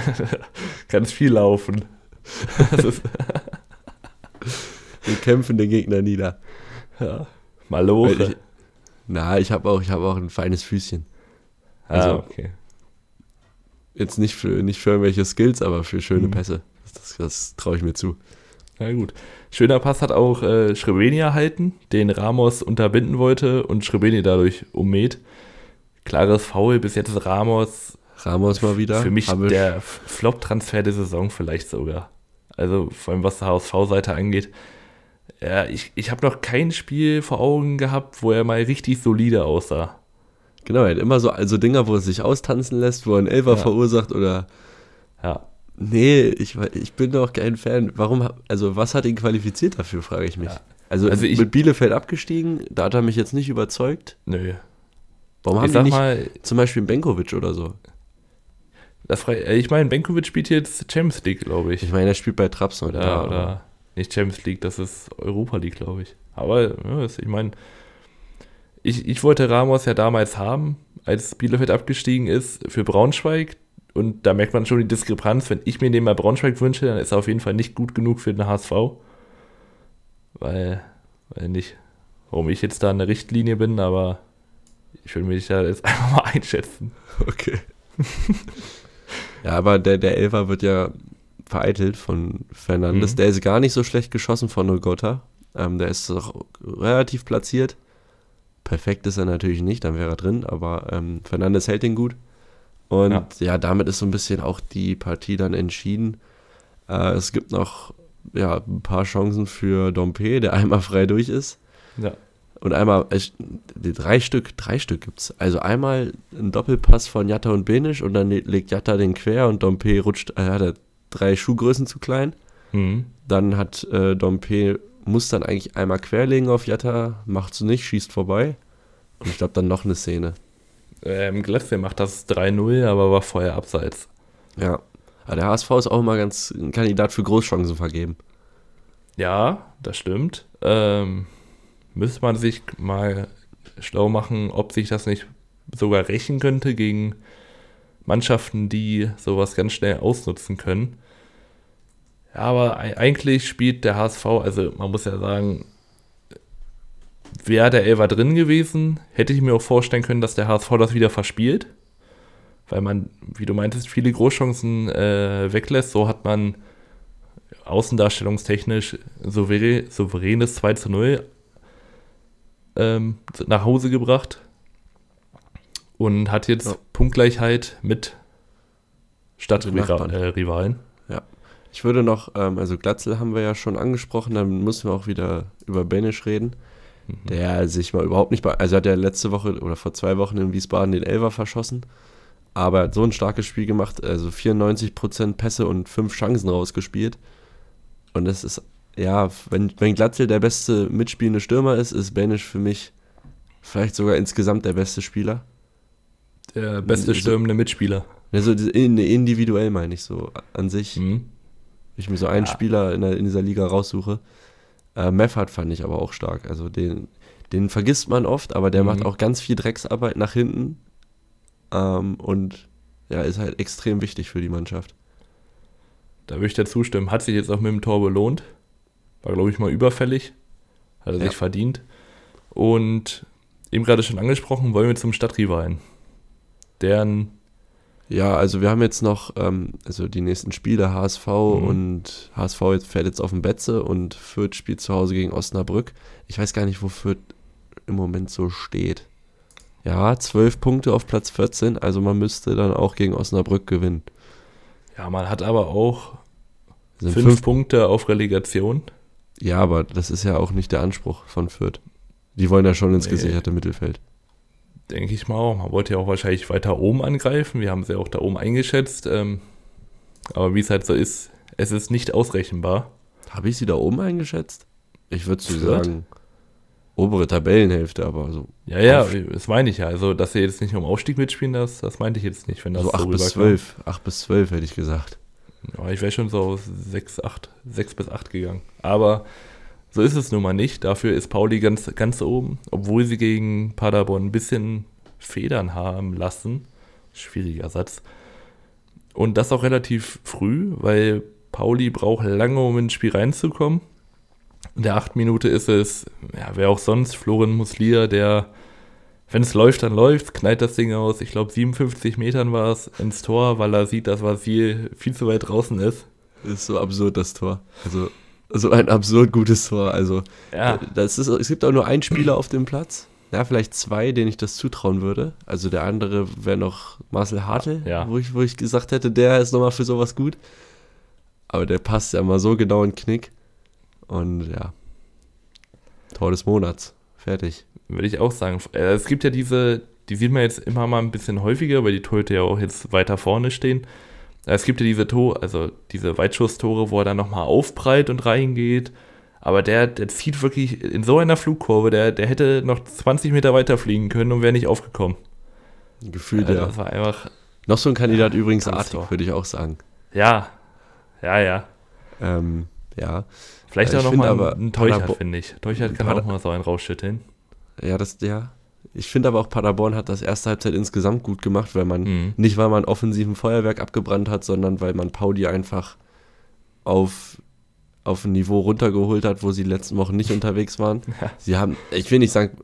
Ganz viel laufen. Wir kämpfen den Gegner nieder. Ja. Maloche. Ich, na, ich habe auch, hab auch ein feines Füßchen. Ah, also, ah, okay jetzt nicht für, nicht für irgendwelche Skills, aber für schöne mhm. Pässe. Das, das, das traue ich mir zu. Na gut. Schöner Pass hat auch äh, Schrebeni erhalten, den Ramos unterbinden wollte und Schrebeni dadurch ummäht. Klares Foul, bis jetzt Ramos. Ramos mal wieder. Für mich der Flop-Transfer der Saison vielleicht sogar. Also vor allem was die HSV-Seite angeht. Ja, ich, ich habe noch kein Spiel vor Augen gehabt, wo er mal richtig solide aussah. Genau, er hat immer so also Dinger, wo er sich austanzen lässt, wo er einen Elfer ja. verursacht oder. Ja. Nee, ich, ich bin doch kein Fan. Warum, also was hat ihn qualifiziert dafür, frage ich mich. Ja. Also, also ich, mit Bielefeld abgestiegen, da hat er mich jetzt nicht überzeugt. Nö. Warum haben die nicht mal, zum Beispiel Benkovic oder so? Das, äh, ich meine, Benkovic spielt jetzt Champions League, glaube ich. Ich meine, er spielt bei Trabzon. Oder, ja, oder nicht Champions League, das ist Europa League, glaube ich. Aber ja, ich meine, ich, ich wollte Ramos ja damals haben, als Bielefeld abgestiegen ist, für Braunschweig. Und da merkt man schon die Diskrepanz. Wenn ich mir den mal Braunschweig wünsche, dann ist er auf jeden Fall nicht gut genug für den HSV. Weil, weil nicht, warum ich jetzt da in der Richtlinie bin, aber ich will mich da jetzt einfach mal einschätzen. Okay. ja, aber der, der Elfer wird ja vereitelt von Fernandes. Mhm. Der ist gar nicht so schlecht geschossen von Ogota. Ähm, der ist auch relativ platziert. Perfekt ist er natürlich nicht, dann wäre er drin, aber ähm, Fernandes hält ihn gut. Und ja. ja. damit ist so ein bisschen auch die Partie dann entschieden. Äh, es gibt noch ja, ein paar Chancen für Dompe, der einmal frei durch ist. Ja. Und einmal, ich, drei Stück, drei Stück gibt es. Also einmal ein Doppelpass von Jatta und Benisch und dann legt Jatta den quer und Dompe rutscht, äh, hat er drei Schuhgrößen zu klein. Mhm. Dann hat äh, Dompe, muss dann eigentlich einmal querlegen auf Jatta, macht's nicht, schießt vorbei. Und ich glaube dann noch eine Szene. Ähm, Glatze macht das 3-0, aber war vorher abseits. Ja. Aber der HSV ist auch immer ganz ein Kandidat für Großchancen vergeben. Ja, das stimmt. Ähm, müsste man sich mal schlau machen, ob sich das nicht sogar rächen könnte gegen Mannschaften, die sowas ganz schnell ausnutzen können. Aber eigentlich spielt der HSV, also man muss ja sagen, wäre der Elfer drin gewesen, hätte ich mir auch vorstellen können, dass der HSV das wieder verspielt. Weil man, wie du meintest, viele Großchancen äh, weglässt. So hat man außendarstellungstechnisch souverä souveränes 2 zu 0 ähm, nach Hause gebracht und hat jetzt Ja. Punktgleichheit mit. Stadtrivalen. Ich würde noch, ähm, also Glatzel haben wir ja schon angesprochen, dann müssen wir auch wieder über Benisch reden, der sich mal überhaupt nicht, bei, also er hat ja letzte Woche oder vor zwei Wochen in Wiesbaden den Elfer verschossen, aber er hat so ein starkes Spiel gemacht, also 94% Pässe und fünf Chancen rausgespielt und das ist, ja, wenn, wenn Glatzel der beste mitspielende Stürmer ist, ist Benisch für mich vielleicht sogar insgesamt der beste Spieler. Der beste So- stürmende Mitspieler. Also individuell meine ich so an sich. Mhm. Wenn ich mir so einen Ja. Spieler in, der, in dieser Liga raussuche. Äh, Meffert fand ich aber auch stark. Also den, den vergisst man oft, aber der Mhm. macht auch ganz viel Drecksarbeit nach hinten. Ähm, und ja, ist halt extrem wichtig für die Mannschaft. Da würde ich dir zustimmen. Hat sich jetzt auch mit dem Tor belohnt. War, glaube ich, mal überfällig. Hat er Ja. sich verdient. Und eben gerade schon angesprochen, wollen wir zum Stadtrivalen. Deren, Ja, also wir haben jetzt noch, ähm, also die nächsten Spiele HSV Mhm. und HSV jetzt fährt jetzt auf den Betze und Fürth spielt zu Hause gegen Osnabrück. Ich weiß gar nicht, wo Fürth im Moment so steht. Ja, zwölf Punkte auf Platz 14, also man müsste dann auch gegen Osnabrück gewinnen. ja, man hat aber auch Sind fünf, fünf, Punkte auf Relegation. Ja, aber das ist ja auch nicht der Anspruch von Fürth. Die wollen ja schon ins Nee. gesicherte Mittelfeld. Denke ich mal auch. Man wollte ja auch wahrscheinlich weiter oben angreifen. Wir haben sie auch da oben eingeschätzt. Ähm, aber wie es halt so ist, es ist nicht ausrechenbar. Habe ich sie da oben eingeschätzt? Ich würde so sagen, obere Tabellenhälfte, aber so, Ja, ja, das meine ich ja. Also, dass sie jetzt nicht um Aufstieg mitspielen, das, das meinte ich jetzt nicht, wenn das so so 8 bis rüberkam. 12. 8 bis 12 hätte ich gesagt. Ja, ich wäre schon so auf 6, 8, 6 bis 8 gegangen. Aber so ist es nun mal nicht. Dafür ist Pauli ganz, ganz oben, obwohl sie gegen Paderborn ein bisschen Federn haben lassen. Schwieriger Satz. Und das auch relativ früh, weil Pauli braucht lange, um ins Spiel reinzukommen. In der 8 Minute ist es, ja, wer auch sonst, Florian Muslia, der, wenn es läuft, dann läuft, knallt das Ding aus, ich glaube 57 Metern war es, ins Tor, weil er sieht, dass Vasil viel zu weit draußen ist. Das ist so absurd, das Tor. Also, so ein absurd gutes Tor. Also, Ja, das ist, es gibt auch nur einen Spieler auf dem Platz. Ja, vielleicht zwei, denen ich das zutrauen würde. Also der andere wäre noch Marcel Hartl, Ja. wo, ich, wo ich gesagt hätte, der ist nochmal für sowas gut. Aber der passt ja mal so genau in den Knick. Und ja, Tor des Monats. Fertig. würde ich auch sagen. Äh, Es gibt ja diese, die sieht man jetzt immer mal ein bisschen häufiger, weil die Torhüter ja auch jetzt weiter vorne stehen. Äh, Es gibt ja diese Tor, also diese Weitschusstore, wo er dann nochmal aufprallt und reingeht. Aber der, der zieht wirklich in so einer Flugkurve, der, der hätte noch 20 Meter weiter fliegen können und wäre nicht aufgekommen. Gefühlt, Also ja. Das war einfach, Noch so ein Kandidat übrigens Tolles Artig, würde ich auch sagen. ja, ja, ja. Ähm, ja. Vielleicht Ja, auch ich finde nochmal aber ein Teuchert, finde ich. Teuchert kann Pader- auch mal so einen rausschütteln. Ja, das, ja. Ich finde aber auch Paderborn hat das erste Halbzeit insgesamt gut gemacht, weil man, Mhm. nicht weil man offensiven Feuerwerk abgebrannt hat, sondern weil man Pauli einfach auf, auf ein Niveau runtergeholt hat, wo sie die letzten Wochen nicht unterwegs waren. Ja. Sie haben, ich will nicht sagen,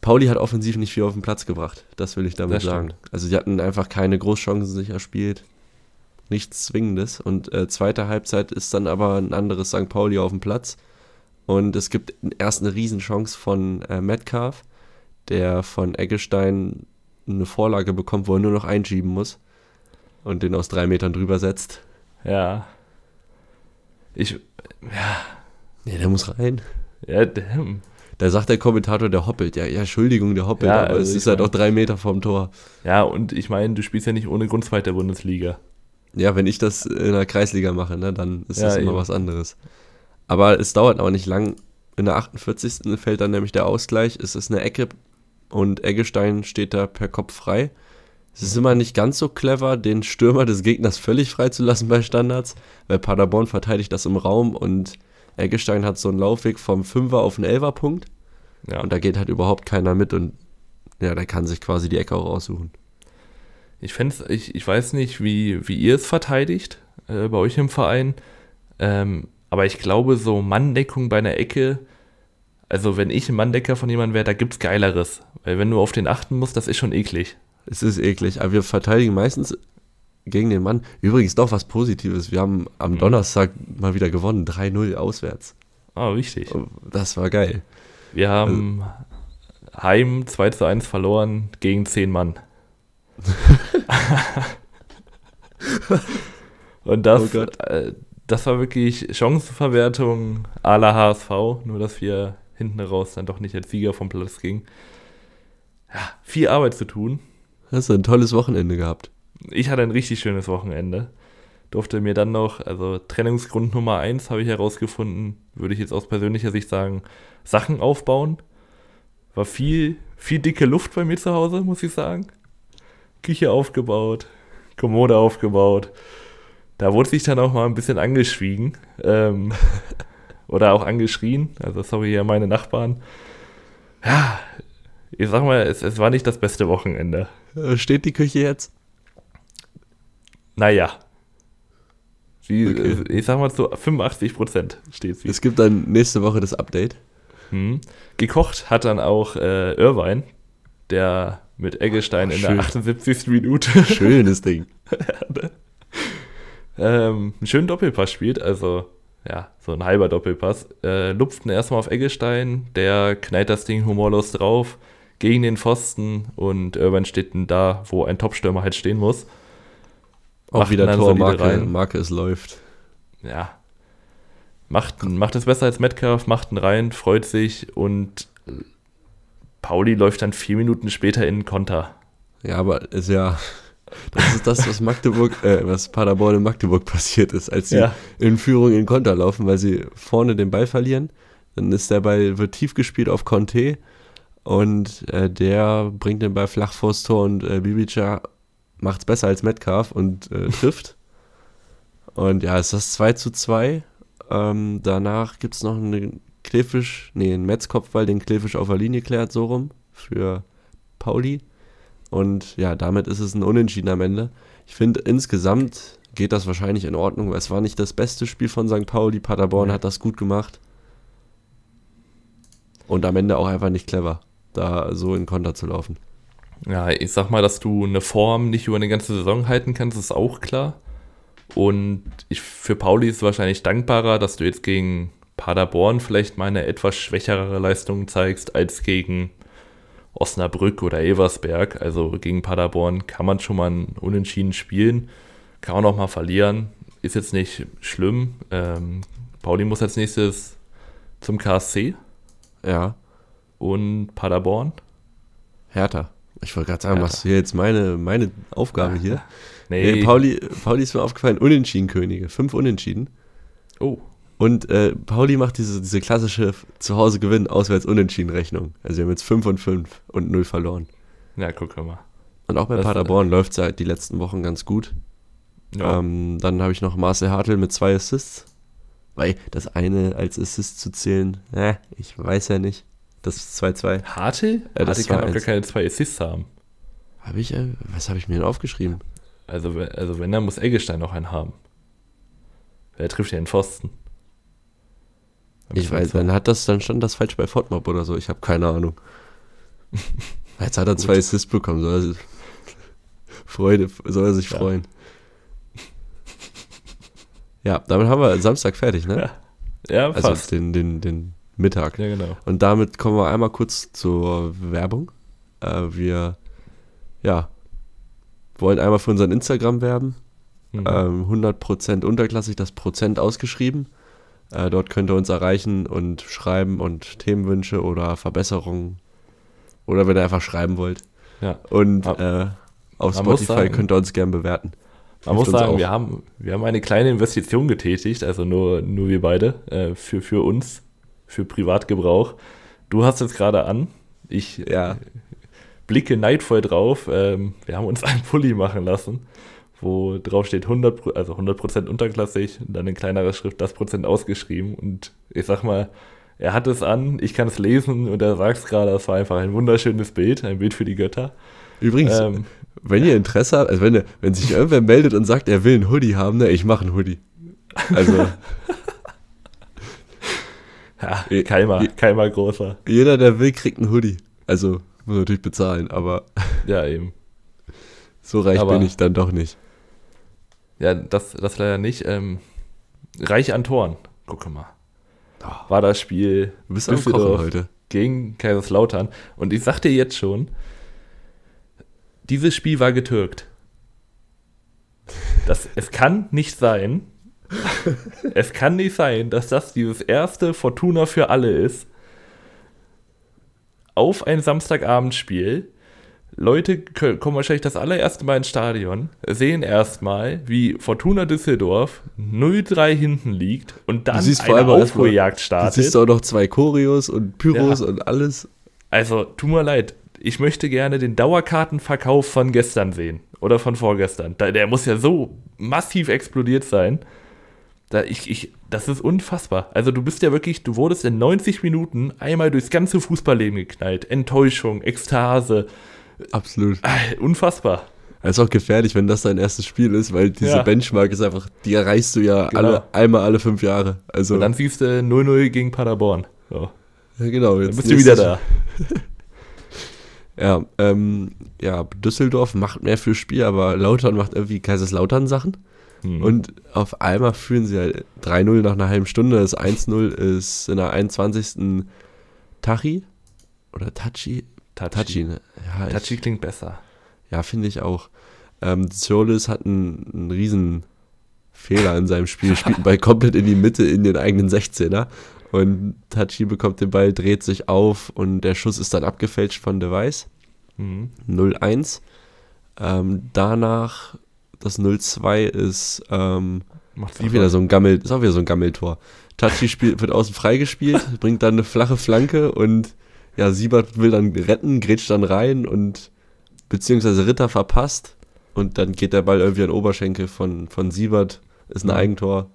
Pauli hat offensiv nicht viel auf den Platz gebracht. Das will ich damit Das sagen. stimmt. Also sie hatten einfach keine Großchancen sich erspielt. Nichts Zwingendes. Und äh, zweite Halbzeit ist dann aber ein anderes St. Pauli auf dem Platz. Und es gibt erst eine Riesenchance von äh, Metcalf, der von Eggestein eine Vorlage bekommt, wo er nur noch einschieben muss. Und den aus drei Metern drüber setzt. Ja. Ich, ja, Nee, der muss rein. ja, damn. Da sagt der Kommentator, der hoppelt. Ja, ja, Entschuldigung, der hoppelt, Ja, aber also es ist halt mein- auch drei Meter vom Tor. Ja, und ich meine, du spielst ja nicht ohne Grund zweite Bundesliga. Ja, wenn ich das in der Kreisliga mache, ne, dann ist das Ja, immer eben. was anderes. Aber es dauert auch nicht lang. In der 48. fällt dann nämlich der Ausgleich. Es ist eine Ecke und Eggestein steht da per Kopf frei. Es ist immer nicht ganz so clever, den Stürmer des Gegners völlig freizulassen bei Standards, weil Paderborn verteidigt das im Raum und Eggestein hat so einen Laufweg vom 5er auf den 11er Punkt Ja. und da geht halt überhaupt keiner mit und ja, der kann sich quasi die Ecke auch aussuchen. Ich, fänd's, ich, ich weiß nicht, wie, wie ihr es verteidigt äh, bei euch im Verein, ähm, aber ich glaube, so Manndeckung bei einer Ecke, also wenn ich ein Manndecker von jemandem wäre, da gibt's Geileres. Weil wenn du auf den achten musst, das ist schon eklig. Es ist eklig, aber wir verteidigen meistens gegen den Mann. Übrigens doch was Positives. Wir haben am Mhm. Donnerstag mal wieder gewonnen, 3-0 auswärts. Ah, richtig. Das war geil. Wir haben Heim 2 zu 1 verloren gegen 10 Mann. Und das, Oh äh, das war wirklich Chancenverwertung à la HSV, nur dass wir hinten raus dann doch nicht als Sieger vom Platz gingen. Ja, viel Arbeit zu tun. Hast du ein tolles Wochenende gehabt. Ich hatte ein richtig schönes Wochenende. Durfte mir dann noch, also Trennungsgrund Nummer 1 habe ich herausgefunden, würde ich jetzt aus persönlicher Sicht sagen, Sachen aufbauen. War viel, viel dicke Luft bei mir zu Hause, muss ich sagen. Küche aufgebaut, Kommode aufgebaut. Da wurde sich dann auch mal ein bisschen angeschwiegen. Ähm, oder auch angeschrien. Also sorry hier meine Nachbarn. Ja, ich sag mal, es, es war nicht das beste Wochenende. Äh, Steht die Küche jetzt? Naja. Sie, Okay. äh, Ich sag mal zu 85 Prozent steht sie. Es gibt dann nächste Woche das Update. Hm. Gekocht hat dann auch äh, Irvine, der mit Eggestein in Schön. der 78. Minute Schönes Ding. ähm, einen schönen Doppelpass spielt. Also, ja, so ein halber Doppelpass. Äh, lupft ihn erstmal auf Eggestein, der knallt das Ding humorlos drauf gegen den Pfosten und Irvine steht dann da, wo ein Topstürmer halt stehen muss. Auch wieder dann Tor, solide Marke, rein. Marke, es läuft. ja, macht, macht es besser als Metcalf, macht ihn rein, freut sich und Pauli läuft dann vier Minuten später in den Konter. Ja, aber ist ja. Das ist das, was Magdeburg, äh, was Paderborn in Magdeburg passiert ist, als sie Ja. in Führung in Konter laufen, weil sie vorne den Ball verlieren. Dann ist der Ball, wird tief gespielt auf Conte und äh, der bringt den Ball flach vors Tor und äh, Bibica macht es besser als Metcalf und äh, trifft. Und ja, es ist das 2 zu 2. Ähm, danach gibt es noch einen Klefisch, nee, einen Metzkopfball, den Klefisch auf der Linie klärt, so rum, für Pauli. Und ja, damit ist es ein Unentschieden am Ende. Ich finde, insgesamt geht das wahrscheinlich in Ordnung, weil es war nicht das beste Spiel von St. Pauli. Paderborn hat das gut gemacht. Und am Ende auch einfach nicht clever, da so in Konter zu laufen. Ja, ich sag mal, dass du eine Form nicht über eine ganze Saison halten kannst, ist auch klar. Und ich, für Pauli ist es wahrscheinlich dankbarer, dass du jetzt gegen Paderborn vielleicht mal eine etwas schwächere Leistung zeigst als gegen Osnabrück oder Eversberg. Also gegen Paderborn kann man schon mal ein Unentschieden spielen, kann man auch mal verlieren. Ist jetzt nicht schlimm. Ähm, Pauli muss als nächstes zum KSC Ja, und Paderborn. Hertha. Ich wollte gerade sagen, Hertha. was hier jetzt meine, meine Aufgabe hier? Nee, Nee, Pauli, Pauli ist mir aufgefallen, Unentschieden-Könige. Fünf Unentschieden. Oh, Und äh, Pauli macht diese, diese klassische Zuhause gewinnen, auswärts Unentschieden-Rechnung. Also wir haben jetzt 5 und 5 und 0 verloren. ja, guck mal. Und auch bei Das- Paderborn läuft es halt die letzten Wochen ganz gut. Ja. Ähm, dann habe ich noch Marcel Hartl mit zwei Assists. Weil das eine als Assist zu zählen, äh, ich weiß ja nicht. Das ist 2-2. Hartl? Das Hartl kann auch gar keine zwei Assists haben. Habe ich, äh, was habe ich mir denn aufgeschrieben? Also, wenn- also wenn, dann muss Eggestein noch einen haben. Wer trifft ja den Pfosten? Ich weiß, dann hat das, dann stand das falsch bei Fortmob oder so. Ich habe keine Ahnung. Jetzt hat er zwei Assists bekommen. Soll er, sich- Freude, soll er sich Ja. freuen. Ja, damit haben wir Samstag fertig, ne? Ja. Ja, also fast. den, den, den Mittag. ja, genau. Und damit kommen wir einmal kurz zur Werbung. Äh, wir, ja, wollen einmal für unseren Instagram werben. Mhm. Ähm, 100% unterklassig, das Prozent ausgeschrieben. Äh, dort könnt ihr uns erreichen und schreiben und Themenwünsche oder Verbesserungen. Oder wenn ihr einfach schreiben wollt. ja. Und äh, auf man Spotify sagen- könnt ihr uns gern bewerten. Man muss sagen, wir haben, wir haben eine kleine Investition getätigt, also nur, nur wir beide, äh, für, für uns, für Privatgebrauch. Du hast es gerade an. Ich ja. blicke neidvoll drauf. Ähm, wir haben uns einen Pulli machen lassen, wo drauf steht 100, also 100% unterklassig und dann in kleinerer Schrift das Prozent ausgeschrieben. Und ich sag mal, er hat es an, ich kann es lesen und er sagt es gerade, das war einfach ein wunderschönes Bild, ein Bild für die Götter. Übrigens, ähm, wenn ihr Interesse habt, also wenn, wenn sich irgendwer meldet und sagt, er will einen Hoodie haben, ne, ich mache einen Hoodie. Also. ja, Keimer, Keimer großer. Jeder, der will, kriegt einen Hoodie. Also, muss natürlich bezahlen, aber. Ja, eben. So reich aber, bin ich dann doch nicht. Ja, das, das leider nicht. Ähm, reich an Toren. Gucke mal. Oh, war das Spiel du bist Düsseldorf heute. gegen Kaiserslautern. Und ich sag dir jetzt schon, dieses Spiel war getürkt. Das, es kann nicht sein, es kann nicht sein, dass das dieses erste Fortuna für alle ist. Auf ein Samstagabendspiel. Leute kommen wahrscheinlich das allererste Mal ins Stadion, sehen erstmal, wie Fortuna Düsseldorf 0-3 hinten liegt und dann eine Aufholjagd startet. Du siehst auch noch zwei Choreos und Pyros ja. und alles. Also, tut mir leid, ich möchte gerne den Dauerkartenverkauf von gestern sehen oder von vorgestern. Der muss ja so massiv explodiert sein. Da ich, ich, das ist unfassbar. Also du bist ja wirklich, du wurdest in 90 Minuten einmal durchs ganze Fußballleben geknallt. Enttäuschung, Ekstase. Absolut. Äh, unfassbar. Es ist auch gefährlich, wenn das dein erstes Spiel ist, weil diese ja. Benchmark ist einfach, die erreichst du ja genau. alle, einmal alle fünf Jahre. Also Und dann siehst du 0-0 gegen Paderborn. So. Ja, genau. Jetzt dann bist du wieder da. Ja, ähm, ja, Düsseldorf macht mehr fürs Spiel, aber Lautern macht irgendwie Kaiserslautern Sachen. Hm. Und auf einmal führen sie halt 3-0 nach einer halben Stunde. Das 1-0 ist in der 21. Tachi oder Tachi? Tachi, ne? Ja, Tachi ich, klingt besser. Ja, finde ich auch. Ähm, Ziolis hat einen, einen riesen Fehler in seinem Spiel, spielt den Ball komplett in die Mitte in den eigenen 16er und Tachi bekommt den Ball, dreht sich auf und der Schuss ist dann abgefälscht von Device. Mhm. 0-1. Ähm, danach das 0-2 ist ähm, auch wieder so ein Gammel, ist auch wieder so ein Gammeltor. Tachi spielt, wird außen freigespielt, bringt dann eine flache Flanke und ja, Siebert will dann retten, grätscht dann rein und beziehungsweise Ritter verpasst und dann geht der Ball irgendwie an Oberschenkel von, von Siebert, ist ein mhm. Eigentor.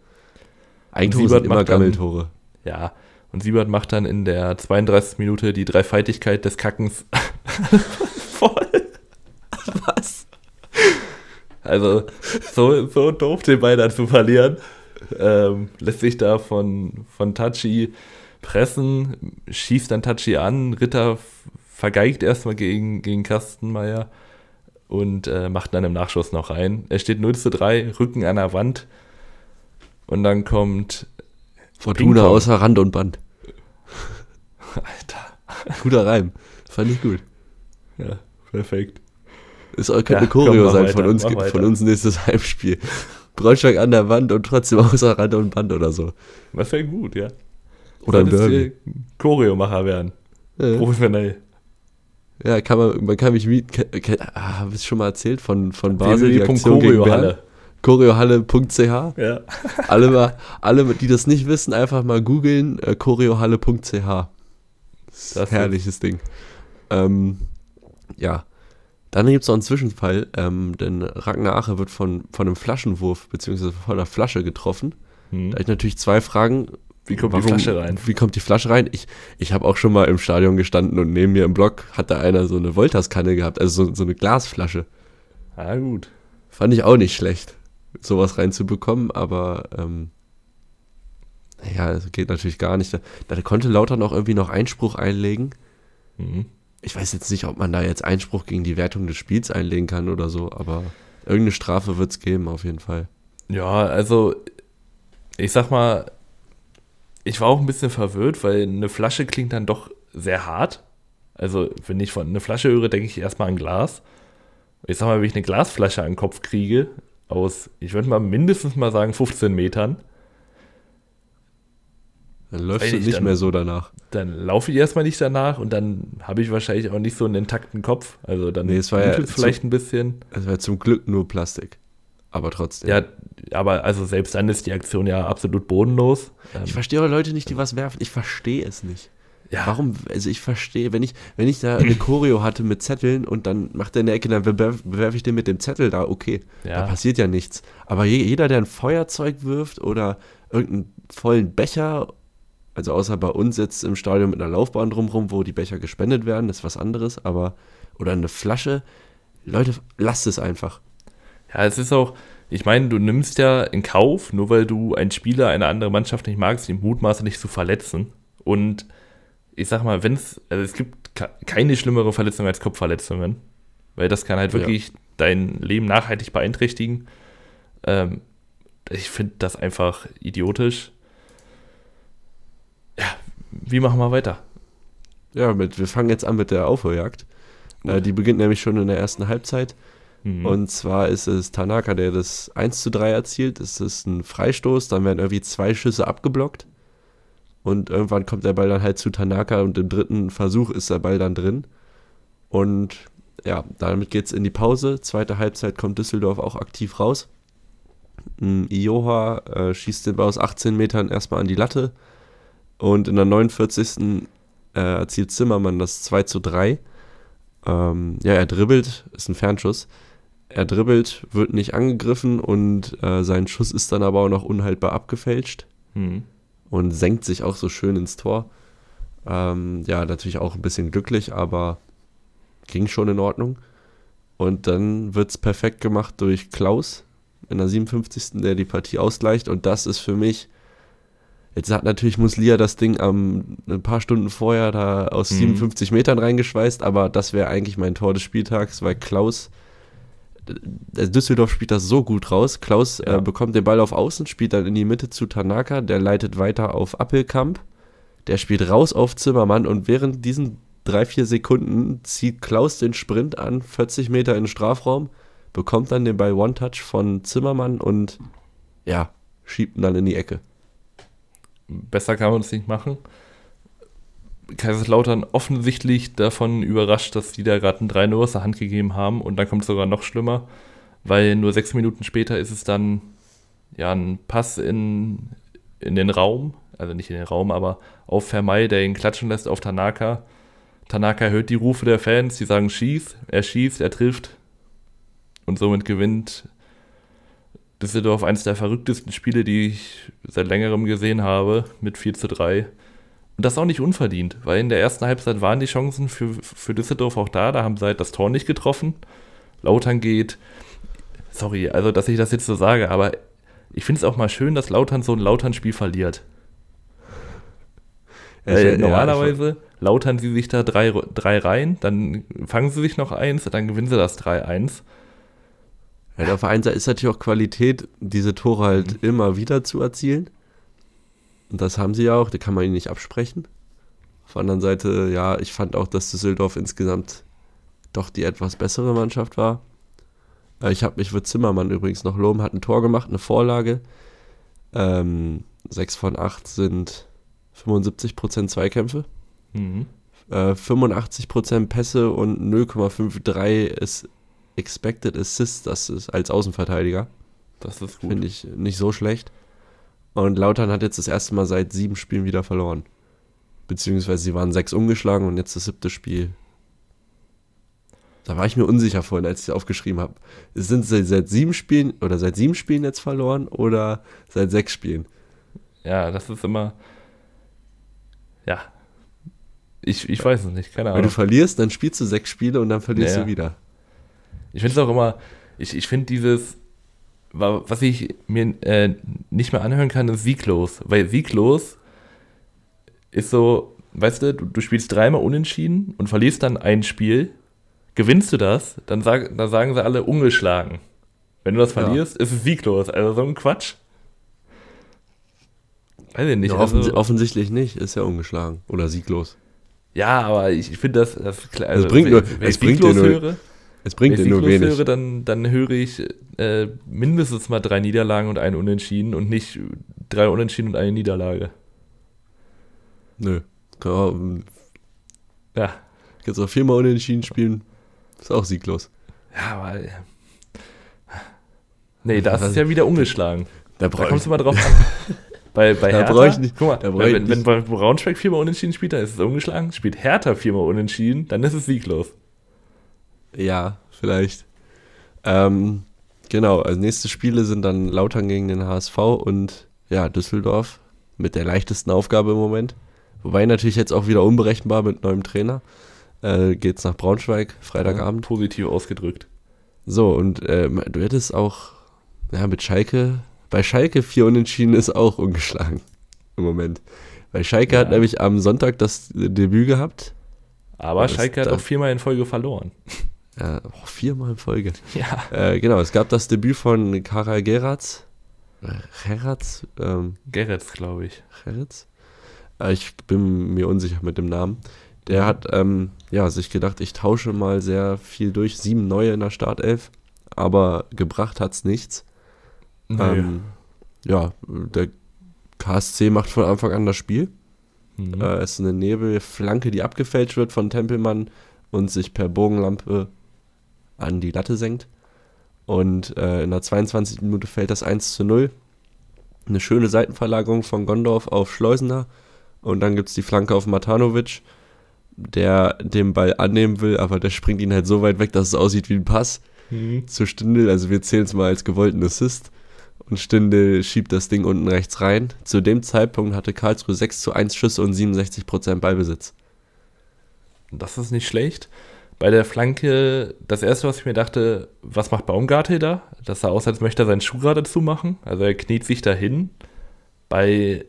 Eigentore sind immer Gammeltore. Ja, und Siebert macht dann in der 32. Minute die Dreifaltigkeit des Kackens voll. Was? Also, so, so doof den Ball dann zu verlieren. Ähm, lässt sich da von, von Tachi pressen, schießt dann Tachi an, Ritter vergeigt erstmal gegen, gegen Kastenmeier und äh, macht dann im Nachschuss noch rein. Er steht 0 zu 3, Rücken an der Wand und dann kommt Fortuna außer Rand und Band. Alter. Guter Reim. Fand ich gut. Ja, perfekt. Es könnte ja, eine Choreo komm, sein weiter, von uns, von uns nächstes Heimspiel. Braunschweig an der Wand und trotzdem außer Rand und Band oder so. Das wäre gut, ja. Oder ein Derby. Choreomacher werden. Ja. Professionell. Ja, kann man, man kann mich mieten. Ah, habe ich schon mal erzählt von, von Basel, die Aktion gegen Bern? choreohalle.ch. Ja. alle, mal, alle, die das nicht wissen, einfach mal googeln, äh, choreohalle.ch. Das herrliches Ding. Ähm, ja. Dann gibt es noch einen Zwischenfall, ähm, denn Ragnar Ache wird von, von einem Flaschenwurf bzw. von einer Flasche getroffen. Hm. Da habe ich natürlich zwei Fragen. Wie kommt die Flasche rein? Wie kommt die Flasche rein? Ich, ich habe auch schon mal im Stadion gestanden und neben mir im Block hat da einer so eine Voltas-Kanne gehabt, also so, so eine Glasflasche. Ah, gut. Fand ich auch nicht schlecht sowas reinzubekommen, aber ähm, ja, das geht natürlich gar nicht. Da, da konnte Lauter noch irgendwie noch Einspruch einlegen. Mhm. Ich weiß jetzt nicht, ob man da jetzt Einspruch gegen die Wertung des Spiels einlegen kann oder so, aber irgendeine Strafe wird es geben, auf jeden Fall. Ja, also ich sag mal, ich war auch ein bisschen verwirrt, weil eine Flasche klingt dann doch sehr hart. Also, wenn ich von einer Flasche höre, denke ich erstmal an Glas. Ich sag mal, wenn ich eine Glasflasche an den Kopf kriege, aus, ich würde mal mindestens mal sagen, 15 Metern. Dann läufst du nicht dann, mehr so danach. Dann laufe ich erstmal nicht danach und dann habe ich wahrscheinlich auch nicht so einen intakten Kopf. Also dann nee, es war ja vielleicht zum, ein bisschen. Es war zum Glück nur Plastik. Aber trotzdem. Ja, aber also selbst dann ist die Aktion ja absolut bodenlos. Ähm, Ich verstehe auch Leute nicht, die was werfen. Ich verstehe es nicht. ja, Warum, also ich verstehe, wenn ich, wenn ich da eine Choreo hatte mit Zetteln und dann macht er in der Ecke, dann bewerf ich den mit dem Zettel da, okay. Da Ja. passiert ja nichts. Aber je, jeder, der ein Feuerzeug wirft oder irgendeinen vollen Becher, also außer bei uns jetzt im Stadion mit einer Laufbahn drumherum, wo die Becher gespendet werden, das ist was anderes, aber, oder eine Flasche, Leute, lasst es einfach. Ja, es ist auch, ich meine, du nimmst ja in Kauf, nur weil du einen Spieler einer anderen Mannschaft nicht magst, den Mutmaße nicht zu verletzen. Und ich sag mal, wenn es, also es gibt ke- keine schlimmere Verletzung als Kopfverletzungen, weil das kann halt Ja. wirklich dein Leben nachhaltig beeinträchtigen. Ähm, ich finde das einfach idiotisch. Ja, wie machen wir weiter? Ja, mit, wir fangen jetzt an mit der Aufholjagd. Äh, die beginnt nämlich schon in der ersten Halbzeit. Mhm. Und zwar ist es Tanaka, der das 1 zu 3 erzielt. Es ist ein Freistoß, dann werden irgendwie zwei Schüsse abgeblockt. Und irgendwann kommt der Ball dann halt zu Tanaka und im dritten Versuch ist der Ball dann drin. Und ja, damit geht's in die Pause. Zweite Halbzeit kommt Düsseldorf auch aktiv raus. Mm, Ioha äh, schießt den Ball aus 18 Metern erstmal an die Latte. Und in der 49. Äh, erzielt Zimmermann das 2 zu 3. Ähm, ja, er dribbelt, ist ein Fernschuss. Er dribbelt, wird nicht angegriffen und äh, sein Schuss ist dann aber auch noch unhaltbar abgefälscht Mhm. und senkt sich auch so schön ins Tor. Ähm, ja, natürlich auch ein bisschen glücklich, aber ging schon in Ordnung. Und dann wird es perfekt gemacht durch Klaus in der 57. der die Partie ausgleicht. Und das ist für mich. Jetzt hat natürlich Muslia das Ding am, ein paar Stunden vorher da aus Mhm. 57 Metern reingeschweißt, aber das wäre eigentlich mein Tor des Spieltags, weil Klaus. Äh, Düsseldorf spielt das so gut raus. Klaus Ja. äh, bekommt den Ball auf Außen, spielt dann in die Mitte zu Tanaka, der leitet weiter auf Appelkamp. Der spielt raus auf Zimmermann und während diesen drei, vier Sekunden zieht Klaus den Sprint an, 40 Meter in den Strafraum, bekommt dann den Ball One-Touch von Zimmermann und ja, schiebt ihn dann in die Ecke. Besser kann man es nicht machen. Kaiserslautern offensichtlich davon überrascht, dass die da gerade ein 3-0 aus der Hand gegeben haben und dann kommt es sogar noch schlimmer, weil nur sechs Minuten später ist es dann ja ein Pass in, in den Raum, also nicht in den Raum, aber auf Vermey, der ihn klatschen lässt auf Tanaka. Tanaka hört die Rufe der Fans, die sagen schieß, er schießt, er trifft und somit gewinnt Düsseldorf eines der verrücktesten Spiele, die ich seit längerem gesehen habe, mit 4 zu 3. Und das auch nicht unverdient, weil in der ersten Halbzeit waren die Chancen für, für Düsseldorf auch da, da haben sie halt das Tor nicht getroffen. Lautern geht, sorry, also dass ich das jetzt so sage, aber ich finde es auch mal schön, dass Lautern so ein Lautern-Spiel verliert. Ja, ich- ja, normalerweise lautern sie sich da drei, drei rein, dann fangen sie sich noch eins, dann gewinnen sie das 3-1. Ja, auf der einen Seite ist natürlich auch Qualität, diese Tore halt immer wieder zu erzielen. Und das haben sie ja auch, da kann man ihnen nicht absprechen. Auf der anderen Seite, ja, ich fand auch, dass Düsseldorf insgesamt doch die etwas bessere Mannschaft war. Äh, Ich habe mich für Zimmermann übrigens noch loben, hat ein Tor gemacht, eine Vorlage. Ähm, sechs von acht sind 75% Zweikämpfe. Mhm. Äh, 85% Pässe und 0,53 ist Expected Assists, das ist als Außenverteidiger. Das ist gut. Finde ich nicht so schlecht. Und Lautern hat jetzt das erste Mal seit sieben Spielen wieder verloren. Beziehungsweise sie waren sechs umgeschlagen und jetzt das siebte Spiel. Da war ich mir unsicher vorhin, als ich es aufgeschrieben habe. Sind sie seit sieben Spielen oder seit sieben Spielen jetzt verloren oder seit sechs Spielen? Ja, das ist immer. Ja. Ich, ich weiß es nicht, keine Wenn du Ahnung. verlierst, dann spielst du sechs Spiele und dann verlierst Ja, du wieder. Ich finde es auch immer. Ich, ich finde dieses. Wa- Was ich mir äh, nicht mehr anhören kann, ist sieglos. Weil sieglos ist so, weißt du, du, du spielst dreimal unentschieden und verlierst dann ein Spiel. Gewinnst du das, dann, sag, dann sagen sie alle ungeschlagen. Wenn du das Ja. verlierst, ist es sieglos. Also so ein Quatsch. Weiß ich nicht. Ja, offens also, offensichtlich nicht, ist ja ungeschlagen oder sieglos. Ja, aber ich, ich finde das, das, also, bringt nur- wenn es ich bringt dir sieglos nur höre, Es bringt wenn ich nur wenig. höre, dann, dann höre ich äh, mindestens mal drei Niederlagen und einen Unentschieden und nicht drei Unentschieden und eine Niederlage. Nö. Kann- Ja, Kannst auch viermal unentschieden spielen, ist auch sieglos. ja, aber äh, Nee, da ist es ja wieder ungeschlagen. Da, Da kommst du mal drauf an. Bei, bei Da Hertha, ich nicht- guck mal, da brauch ich wenn, wenn, nicht- wenn Braunschweig viermal unentschieden spielt, dann ist es ungeschlagen. Spielt Hertha viermal unentschieden, dann ist es sieglos. Ja, vielleicht. Ähm, genau, also nächste Spiele sind dann Lautern gegen den HSV und ja, Düsseldorf mit der leichtesten Aufgabe im Moment. Wobei natürlich jetzt auch wieder unberechenbar mit neuem Trainer. Äh, geht's nach Braunschweig, Freitagabend. Positiv ausgedrückt. So, und ähm, du hättest auch, ja, mit Schalke, bei Schalke vier Unentschieden ist auch ungeschlagen im Moment. Weil Schalke Ja. hat nämlich am Sonntag das Debüt gehabt. Aber Schalke hat auch viermal in Folge verloren. Ja, oh, viermal in Folge. Ja. Äh, genau, es gab das Debüt von Karel Geratz. Äh, Geratz? Ähm, Gerrits, glaube ich. Geratz? Äh, ich bin mir unsicher mit dem Namen. Der hat ähm, ja, sich gedacht, ich tausche mal sehr viel durch. Sieben neue in der Startelf, aber gebracht hat's nichts. Ähm, ja, der KSC macht von Anfang an das Spiel. Mhm. Äh, es ist eine Nebelflanke, die abgefälscht wird von Tempelmann und sich per Bogenlampe an die Latte senkt. Und äh, in der 22. Minute fällt das 1 zu 0. Eine schöne Seitenverlagerung von Gondorf auf Schleusener. Und dann gibt es die Flanke auf Matanovic, der den Ball annehmen will, aber der springt ihn halt so weit weg, dass es aussieht wie ein Pass Mhm. zu Stindel. Also wir zählen es mal als gewollten Assist. Und Stindel schiebt das Ding unten rechts rein. Zu dem Zeitpunkt hatte Karlsruhe 6 zu 1 Schüsse und 67% Ballbesitz. Das ist nicht schlecht. Bei der Flanke, das erste, was ich mir dachte, was macht Baumgartel da? Das sah aus, als möchte er seinen Schuh gerade zumachen. Also er kniet sich dahin bei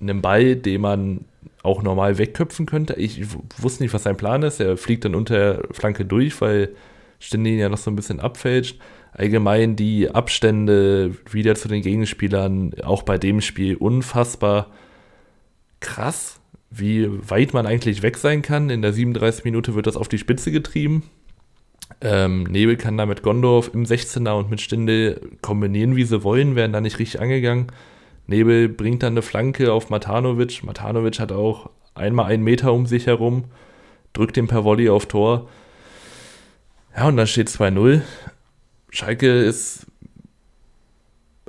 einem Ball, den man auch normal wegköpfen könnte. Ich wusste nicht, was sein Plan ist. Er fliegt dann unter der Flanke durch, weil Stindin ja noch so ein bisschen abfälscht. Allgemein die Abstände wieder zu den Gegenspielern, auch bei dem Spiel unfassbar krass, wie weit man eigentlich weg sein kann. In der 37 Minute wird das auf die Spitze getrieben. Ähm, Nebel kann da mit Gondorf im 16er und mit Stindel kombinieren, wie sie wollen, werden da nicht richtig angegangen. Nebel bringt dann eine Flanke auf Matanovic. Matanovic hat auch einmal einen Meter um sich herum, drückt den per Volley auf Tor. Ja, und dann steht 2-0. Schalke ist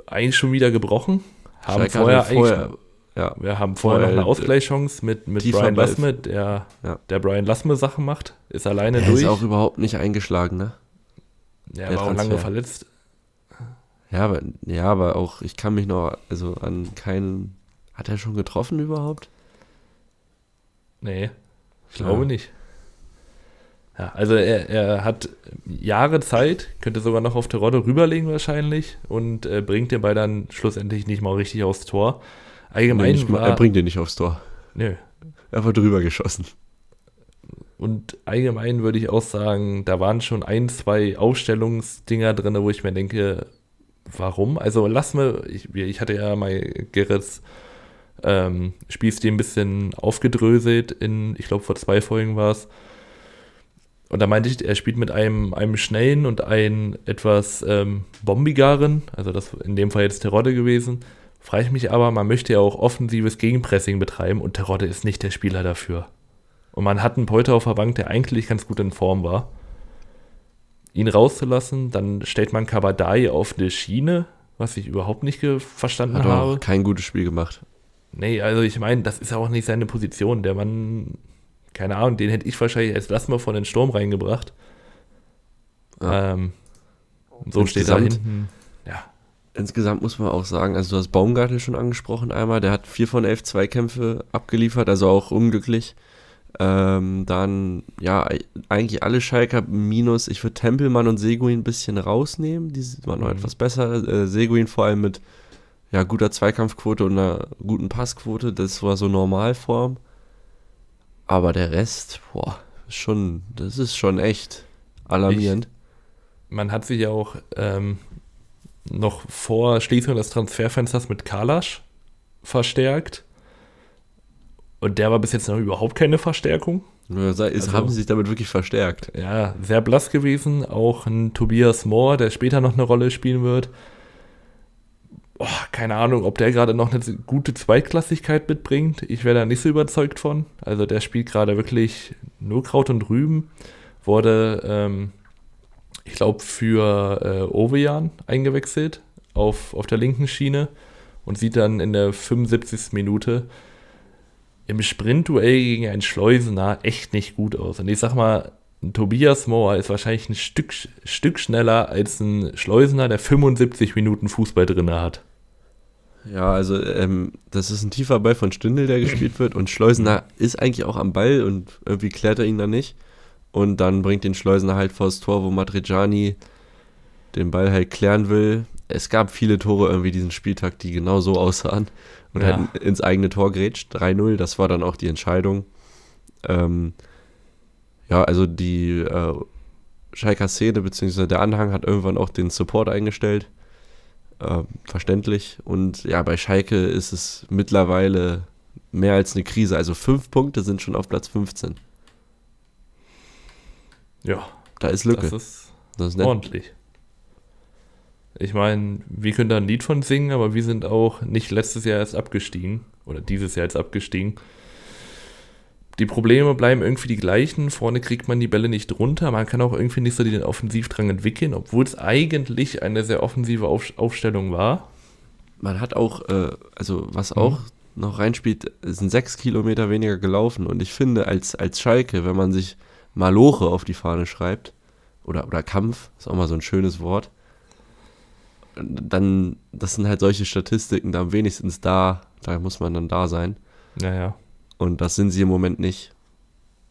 eigentlich schon wieder gebrochen. Haben Schalke vorher, hatte eigentlich ja, wir haben vorher noch eine Ausgleichschance mit, mit Brian Lassme, der, Ja. der Brian Lassme Sachen macht, ist alleine er durch. ist auch überhaupt nicht eingeschlagen, ne? der der war auch lange Transfer. verletzt. Ja, aber, ja, aber auch, ich kann mich noch, also an keinen, hat er schon getroffen überhaupt? Nee, ich Ja. glaube nicht. Ja, also er, er hat Jahre Zeit, könnte sogar noch auf Terodde rüberlegen wahrscheinlich und äh, bringt den Ball dann schlussendlich nicht mal richtig aufs Tor. Allgemein Nee, nicht war, er bringt den nicht aufs Tor. nö. Er war drüber geschossen. Und allgemein würde ich auch sagen, da waren schon ein, zwei Aufstellungsdinger drin, wo ich mir denke, warum? Also lass mir, ich, ich hatte ja mal Gerrits ähm, Spielstil ein bisschen aufgedröselt in, ich glaube vor zwei Folgen war es. Und da meinte ich, er spielt mit einem, einem schnellen und einem etwas ähm, bombigeren, also das in dem Fall jetzt Terodde gewesen. Frage ich mich aber, man möchte ja auch offensives Gegenpressing betreiben und Terodde ist nicht der Spieler dafür. Und man hat einen Polter auf der Bank, der eigentlich ganz gut in Form war. Ihn rauszulassen, dann stellt man Kabadai auf eine Schiene, was ich überhaupt nicht verstanden Hat habe. auch kein gutes Spiel gemacht. Nee, also ich meine, das ist ja auch nicht seine Position. Der Mann, keine Ahnung, den hätte ich wahrscheinlich als Lass mal von den Sturm reingebracht. Ja. Ähm, so steht da Insgesamt- hinten. Insgesamt muss man auch sagen, also du hast Baumgartel schon angesprochen einmal, der hat vier von elf Zweikämpfe abgeliefert, also auch unglücklich. Ähm, dann, ja, e- eigentlich alle Schalker minus, ich würde Tempelmann und Seguin ein bisschen rausnehmen, die waren noch Mhm. etwas besser. Äh, Seguin vor allem mit ja, guter Zweikampfquote und einer guten Passquote, das war so Normalform. Aber der Rest, boah, schon, das ist schon echt alarmierend. man hat sich ja auch ähm, noch vor Schließung des Transferfensters mit Kalasch verstärkt. Und der war bis jetzt noch überhaupt keine Verstärkung. Ist, Also- haben sie sich damit wirklich verstärkt. Ja, sehr blass gewesen. Auch ein Tobias Moore, der später noch eine Rolle spielen wird. Boah, keine Ahnung, ob der gerade noch eine gute Zweitklassigkeit mitbringt. Ich wäre da nicht so überzeugt von. Also der spielt gerade wirklich nur Kraut und Rüben. Wurde ähm, ich glaube, für äh, Ovejan eingewechselt auf, auf der linken Schiene und sieht dann in der 75. Minute im Sprintduell gegen einen Schleusener echt nicht gut aus. Und ich sag mal, Tobias Mohr ist wahrscheinlich ein Stück, Stück schneller als ein Schleusener, der 75 Minuten Fußball drin hat. Ja, also ähm, das ist ein tiefer Ball von Stündel, der gespielt wird und Schleusener ist eigentlich auch am Ball und irgendwie klärt er ihn dann nicht. Und dann bringt den Schleusener halt vors Tor, wo Madrigiani den Ball halt klären will. Es gab viele Tore irgendwie diesen Spieltag, die genau so aussahen und ja. halt ins eigene Tor grätscht. 3-0, das war dann auch die Entscheidung. Ähm, ja, also die äh, Schalker Szene bzw. der Anhang hat irgendwann auch den Support eingestellt. Äh, verständlich. Und ja, bei Schalke ist es mittlerweile mehr als eine Krise. Also fünf Punkte sind schon auf Platz 15. Ja. Da ist Lücke. Das ist, das ist ordentlich. Ich meine, wir können da ein Lied von singen, aber wir sind auch nicht letztes Jahr erst abgestiegen oder dieses Jahr jetzt abgestiegen. Die Probleme bleiben irgendwie die gleichen. Vorne kriegt man die Bälle nicht runter. Man kann auch irgendwie nicht so den Offensivdrang entwickeln, obwohl es eigentlich eine sehr offensive Auf Aufstellung war. Man hat auch, äh, also was mhm. auch noch reinspielt, sind sechs Kilometer weniger gelaufen. Und ich finde, als, als Schalke, wenn man sich Maloche auf die Fahne schreibt, oder, oder Kampf, ist auch mal so ein schönes Wort, dann, das sind halt solche Statistiken, da wenigstens da, da muss man dann da sein. Naja. Und das sind sie im Moment nicht.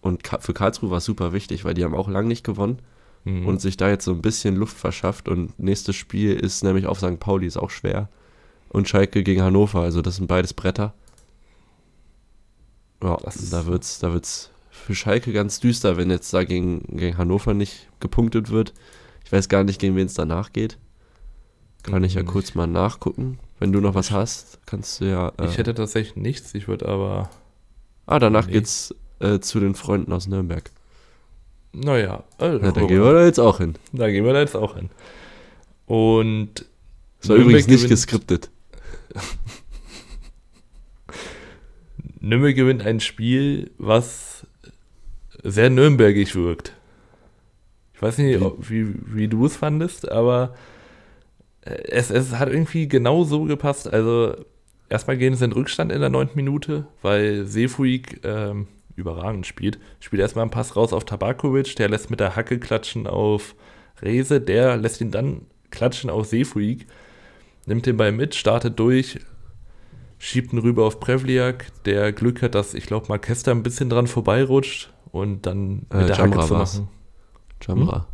Und für Karlsruhe war es super wichtig, weil die haben auch lang nicht gewonnen mhm. und sich da jetzt so ein bisschen Luft verschafft. Und nächstes Spiel ist nämlich auf St. Pauli, ist auch schwer. Und Schalke gegen Hannover, also das sind beides Bretter. Ja, das da wird's, da wird's für Schalke ganz düster, wenn jetzt da gegen, gegen Hannover nicht gepunktet wird. Ich weiß gar nicht, gegen wen es danach geht. Kann ich ja kurz mal nachgucken. Wenn du noch was hast, kannst du ja. Äh ich hätte tatsächlich nichts, ich würde aber. Ah, danach nee. geht's äh, zu den Freunden aus Nürnberg. Naja, also, ja, da gehen wir da jetzt auch hin. Da gehen wir da jetzt auch hin. Und. Das war übrigens nicht geskriptet. Nürnberg gewinnt ein Spiel, was sehr nürnbergig wirkt. Ich weiß nicht, wie, wie du es fandest, aber es, es hat irgendwie genau so gepasst. Also, erstmal gehen sie in Rückstand in der neunten Minute, weil Sefuig ähm, überragend spielt. Spielt erstmal einen Pass raus auf Tabakovic, der lässt mit der Hacke klatschen auf Rese, der lässt ihn dann klatschen auf Sefuig, nimmt den Ball mit, startet durch, schiebt ihn rüber auf Prevliak, der Glück hat, dass ich glaube, Marquesta ein bisschen dran vorbeirutscht und dann mit äh, der Jamra Hacke zu machen. Jamra.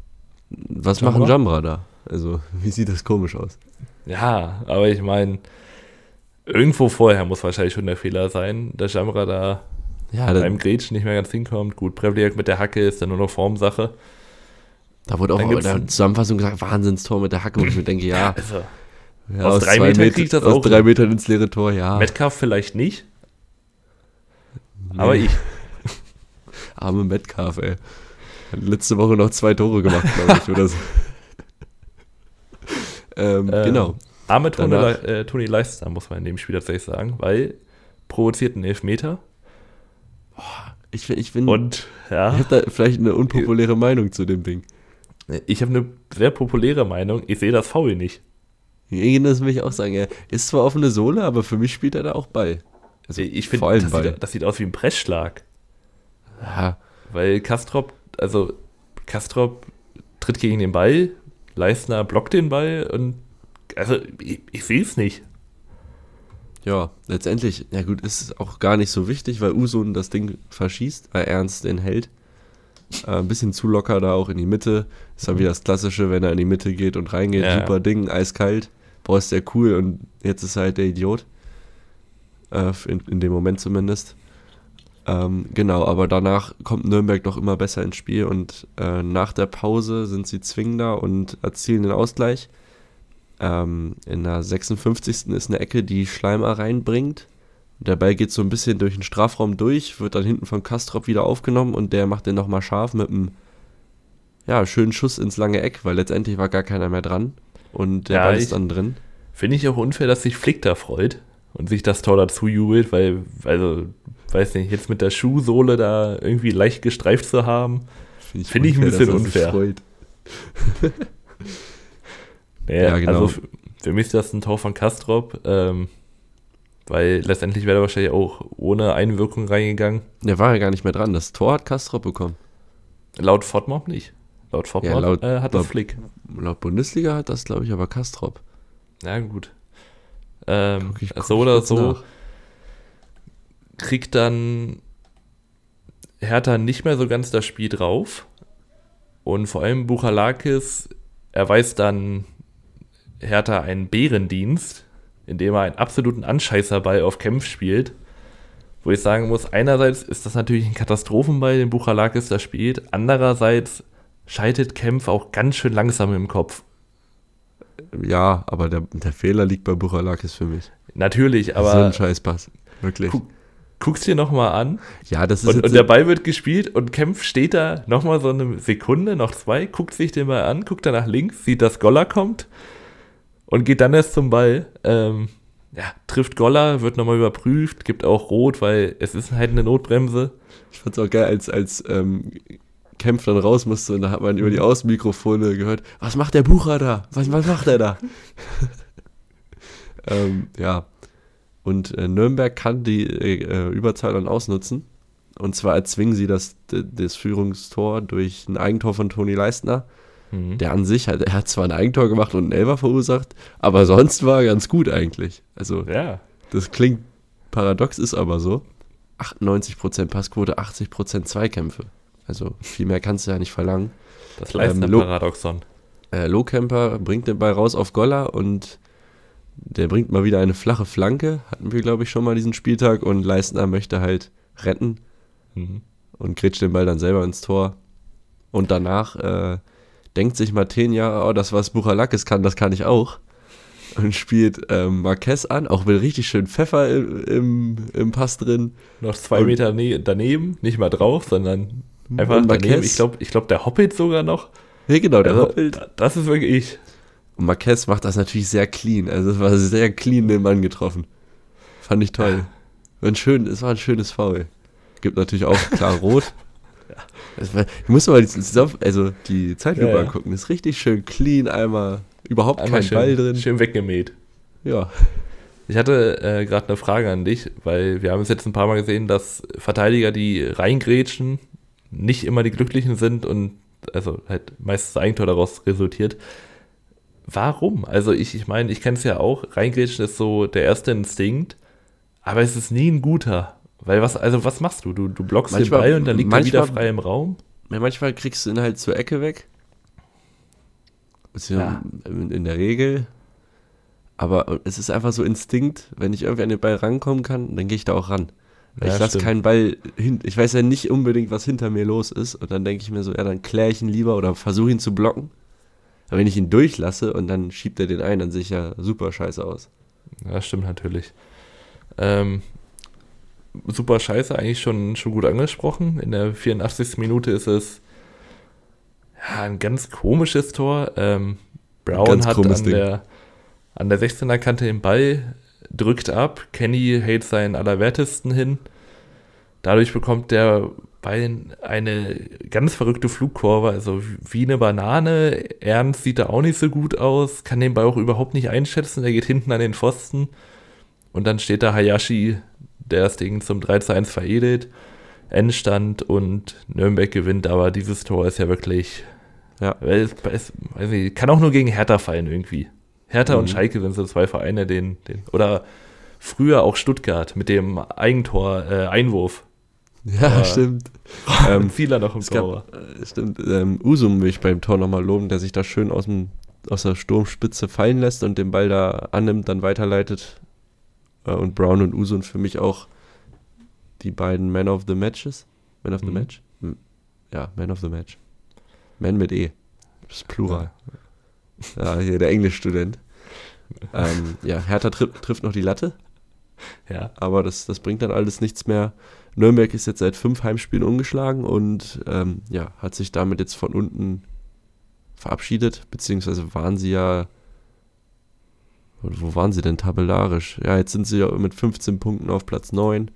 Hm? Was Jamra? machen Jamra da? Also, wie sieht das komisch aus? Ja, aber ich meine, irgendwo vorher muss wahrscheinlich schon der Fehler sein, dass Jamra da ja, beim Gretsch nicht mehr ganz hinkommt. Gut, Prevliak mit der Hacke ist dann nur noch Formsache. Da wurde auch in der Zusammenfassung gesagt, Wahnsinnstor mit der Hacke, wo ich mir denke, ja. Also, ja aus, aus drei Metern Meter, kriegt das aus auch. drei Metern ins leere Tor, ja. Metcalf vielleicht nicht. Nee. Aber ich. Arme Metcalf, ey. Hat letzte Woche noch zwei Tore gemacht, glaube ich, oder so. ähm, äh, genau. Arme Toni, äh, Toni Leister, muss man in dem Spiel tatsächlich sagen, weil provozierten Elfmeter. Ich, ich bin. Und, ja. Ich habe da vielleicht eine unpopuläre Meinung zu dem Ding. Ich habe eine sehr populäre Meinung. Ich sehe das Foul nicht. Das will ich auch sagen. Er ist zwar offene Sohle, aber für mich spielt er da auch Ball. Also ich finde, das, das sieht aus wie ein Pressschlag. Ja. Weil Kastrop, also Kastrop tritt gegen den Ball, Leistner blockt den Ball und also ich, ich sehe es nicht. Ja, letztendlich, ja gut, ist es auch gar nicht so wichtig, weil Usun das Ding verschießt, weil Ernst den hält. Äh, ein bisschen zu locker da auch in die Mitte. Ist dann wieder das Klassische, wenn er in die Mitte geht und reingeht. Ja. Super Ding, eiskalt. Boah, ist der cool und jetzt ist er halt der Idiot. Äh, in, in dem Moment zumindest. Ähm, genau, aber danach kommt Nürnberg doch immer besser ins Spiel und äh, nach der Pause sind sie zwingender und erzielen den Ausgleich. Ähm, in der 56. ist eine Ecke, die Schleimer reinbringt. Der Ball geht so ein bisschen durch den Strafraum durch, wird dann hinten von Kastrop wieder aufgenommen und der macht den nochmal scharf mit einem ja, schönen Schuss ins lange Eck, weil letztendlich war gar keiner mehr dran und der ja, Ball ist dann drin. Finde ich auch unfair, dass sich Flick da freut und sich das Tor dazu jubelt, weil, also, weiß nicht, jetzt mit der Schuhsohle da irgendwie leicht gestreift zu haben, finde ich, find ich ein bisschen unfair. naja, Ja, genau. Also für, mich ist das ein Tor von Kastrop, ähm, weil letztendlich wäre er wahrscheinlich auch ohne Einwirkung reingegangen. Der war ja gar nicht mehr dran. Das Tor hat Kastrop bekommen. Laut Fortmob nicht. Laut Fortmob Ja, laut- äh, hat das laut- Flick. Laut Bundesliga hat das, glaube ich, aber Kastrop. Ja, gut. Ähm, Guck ich- guck so oder so nach. Kriegt dann Hertha nicht mehr so ganz das Spiel drauf. Und vor allem Buchalakis erweist dann Hertha einen Bärendienst, indem er einen absoluten Anscheißerball auf Kempf spielt. Wo ich sagen muss, einerseits ist das natürlich ein Katastrophenball, den Buchalakis da spielt. Andererseits schaltet Kempf auch ganz schön langsam im Kopf. Ja, aber der, der Fehler liegt bei Buchalakis für mich. Natürlich, Aber so ein Scheißpass. Wirklich. Guck, guck's dir nochmal an. Ja, das ist Und, und der Ball wird gespielt und Kempf steht da nochmal so eine Sekunde, noch zwei, guckt sich den Ball an, guckt dann nach links, sieht, dass Goller kommt und geht dann erst zum Ball. Ähm, ja, trifft Goller, wird nochmal überprüft, gibt auch Rot, weil es ist halt eine Notbremse. Ich fand's auch geil, als, als ähm, Kempf dann raus musste und da hat man über die Außenmikrofone gehört, was macht der Bucher da? Was, was macht er da? ähm, ja. Und äh, Nürnberg kann die äh, Überzahl dann ausnutzen. Und zwar erzwingen sie das, das Führungstor durch ein Eigentor von Toni Leistner. Mhm. Der an sich, hat, er hat zwar ein Eigentor gemacht und einen Elfer verursacht, aber sonst war er ganz gut eigentlich. Also Ja, das klingt paradox, ist aber so. 98% Passquote, 80% Zweikämpfe. Also viel mehr kannst du ja nicht verlangen. das Leistner Lo- Paradoxon. Äh, Lohkemper bringt den Ball raus auf Goller und der bringt mal wieder eine flache Flanke. Hatten wir, glaube ich, schon mal diesen Spieltag und Leistner möchte halt retten Mhm. und grätscht den Ball dann selber ins Tor. Und danach äh, denkt sich Martin, ja, oh, das, was Buchalakis kann, das kann ich auch. Und spielt ähm, Marquez an, auch mit richtig schön Pfeffer im, im, im Pass drin. Noch zwei Und- Meter ne daneben, nicht mal drauf, sondern einfach daneben. Ich glaube, ich glaub, der hoppelt sogar noch. Ja, genau, der Also, hoppelt. Das ist wirklich ich. Und Marquez macht das natürlich sehr clean. Also es war sehr clean den Mann getroffen. Fand ich toll. War ein schön, es war ein schönes Foul. Gibt natürlich auch klar rot. War, ich muss mal die, also die Zeitlupe Ja, ja. angucken. Ist richtig schön clean, einmal überhaupt Einmal kein schön, Ball drin. schön weggemäht. Ja. Ich hatte äh, gerade eine Frage an dich, weil wir haben es jetzt ein paar Mal gesehen, dass Verteidiger, die reingrätschen, nicht immer die Glücklichen sind und also halt meistens das Eigentor daraus resultiert. Warum? Also ich, ich meine, ich kenne es ja auch, reingrätschen ist so der erste Instinkt, aber es ist nie ein guter. Weil was, also was machst du? Du, du blockst Manchmal- den Ball und dann liegt er wieder manchmal- frei im Raum? Ja, manchmal kriegst du ihn halt zur Ecke weg. Ist ja in, der Regel. Aber es ist einfach so Instinkt, wenn ich irgendwie an den Ball rankommen kann, dann gehe ich da auch ran. Weil Ja, ich lasse keinen Ball hin. Ich weiß ja nicht unbedingt, was hinter mir los ist. Und dann denke ich mir so, ja, dann kläre ich ihn lieber oder versuche ihn zu blocken. Aber wenn ich ihn durchlasse und dann schiebt er den ein, dann sehe ich ja super scheiße aus. Ja, stimmt natürlich. Ähm, super scheiße, eigentlich schon, schon gut angesprochen. In der 84. Minute ist es ja, ein ganz komisches Tor. Ähm, Brown Ganz hat an Ding. der, an der 16er Kante den Ball, drückt ab. Kenny hält seinen Allerwertesten hin. Dadurch bekommt der Ball eine ganz verrückte Flugkurve, also wie eine Banane. Ernst sieht da auch nicht so gut aus, kann den Ball auch überhaupt nicht einschätzen. Der geht hinten an den Pfosten. Und dann steht da Hayashi, der das Ding zum 3 zu 1 veredelt. Endstand und Nürnberg gewinnt, aber dieses Tor ist ja wirklich. Ja. Es, es, weiß nicht, kann auch nur gegen Hertha fallen irgendwie. Hertha Mhm. und Schalke sind so zwei Vereine, den, den. Oder früher auch Stuttgart mit dem Eigentor, äh, Einwurf. Ja, Aber- stimmt. Ähm, Zieler noch im es Tor. gab, äh, stimmt. Ähm, Usum will ich beim Tor nochmal loben, der sich da schön aus, dem, aus der Sturmspitze fallen lässt und den Ball da annimmt, dann weiterleitet. Äh, und Brown und Usum für mich auch die beiden Man of the Matches. Man of the Mhm. Match? Ja, Man of the Match. Man mit E. Das ist Plural. Ja, hier der Englischstudent. ähm, ja, Hertha tri trifft noch die Latte, Ja. aber das, das bringt dann alles nichts mehr. Nürnberg ist jetzt seit fünf Heimspielen ungeschlagen und ähm, ja, hat sich damit jetzt von unten verabschiedet, beziehungsweise waren sie ja. Wo waren sie denn tabellarisch? Ja, jetzt sind sie ja mit 15 Punkten auf Platz 9.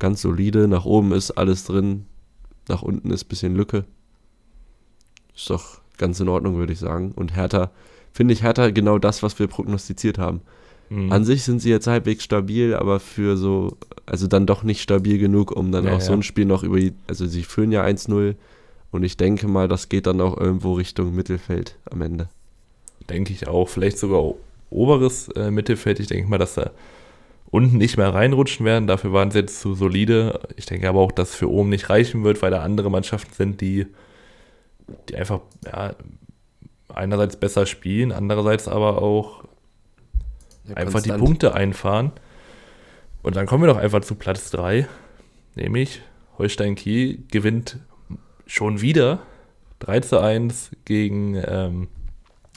Ganz solide. Nach oben ist alles drin. Nach unten ist ein bisschen Lücke. Ist doch, ganz in Ordnung, würde ich sagen. Und Hertha, finde ich Hertha genau das, was wir prognostiziert haben. Mhm. An sich sind sie jetzt halbwegs stabil, aber für so, also dann doch nicht stabil genug, um dann Ja, auch so ja. ein Spiel noch über die, also sie führen ja 1-0 und ich denke mal, das geht dann auch irgendwo Richtung Mittelfeld am Ende. denke ich auch. Vielleicht sogar oberes äh, Mittelfeld. Ich denke mal, dass da unten nicht mehr reinrutschen werden. Dafür waren sie jetzt zu solide. Ich denke aber auch, dass für oben nicht reichen wird, weil da andere Mannschaften sind, die, die einfach ja, einerseits besser spielen, andererseits aber auch einfach die Punkte einfahren. Und dann kommen wir doch einfach zu Platz 3, nämlich Holstein Kiel gewinnt schon wieder 3 zu 1 gegen ähm,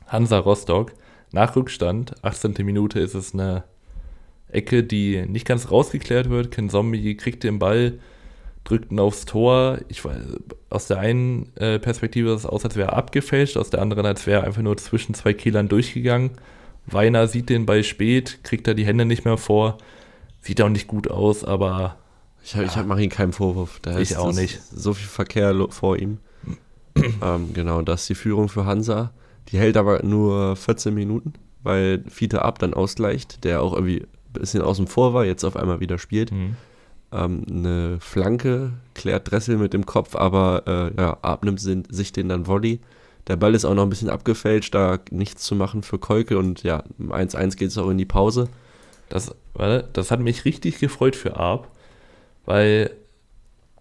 Hansa Rostock. Nach Rückstand, 18. Minute ist es eine Ecke, die nicht ganz rausgeklärt wird. Ken Zombie kriegt den Ball, drückt ihn aufs Tor. Ich weiß, aus der einen äh, Perspektive sah es aus, als wäre er abgefälscht, aus der anderen, als wäre er einfach nur zwischen zwei Kielern durchgegangen. Weiner sieht den Ball spät, kriegt da die Hände nicht mehr vor. Sieht auch nicht gut aus, aber Ich, hab- ich mache ihm keinen Vorwurf. Da Ich ist auch nicht. so viel Verkehr vor ihm. ähm, genau, das ist die Führung für Hansa. Die hält aber nur 14 Minuten, weil Fiete Ab dann ausgleicht, der auch irgendwie ein bisschen außen vor war, jetzt auf einmal wieder spielt. hm, Ähm, eine Flanke klärt Dressel mit dem Kopf, aber äh, ja, Ab nimmt sich den dann Volley. Der Ball ist auch noch ein bisschen abgefälscht, da nichts zu machen für Kolke und ja, im 1-1 geht es auch in die Pause. Das, warte, das hat mich richtig gefreut für Arp, weil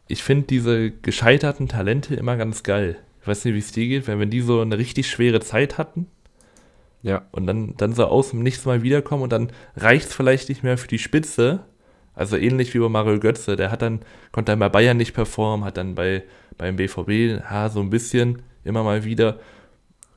ich finde diese gescheiterten Talente immer ganz geil. Ich weiß nicht, wie es dir geht, wenn, wenn die so eine richtig schwere Zeit hatten Ja, und dann, dann so aus dem Nichts mal wiederkommen und dann reicht es vielleicht nicht mehr für die Spitze. Also ähnlich wie bei Mario Götze, der hat dann, konnte dann bei Bayern nicht performen, hat dann bei, beim BVB ja, so ein bisschen immer mal wieder.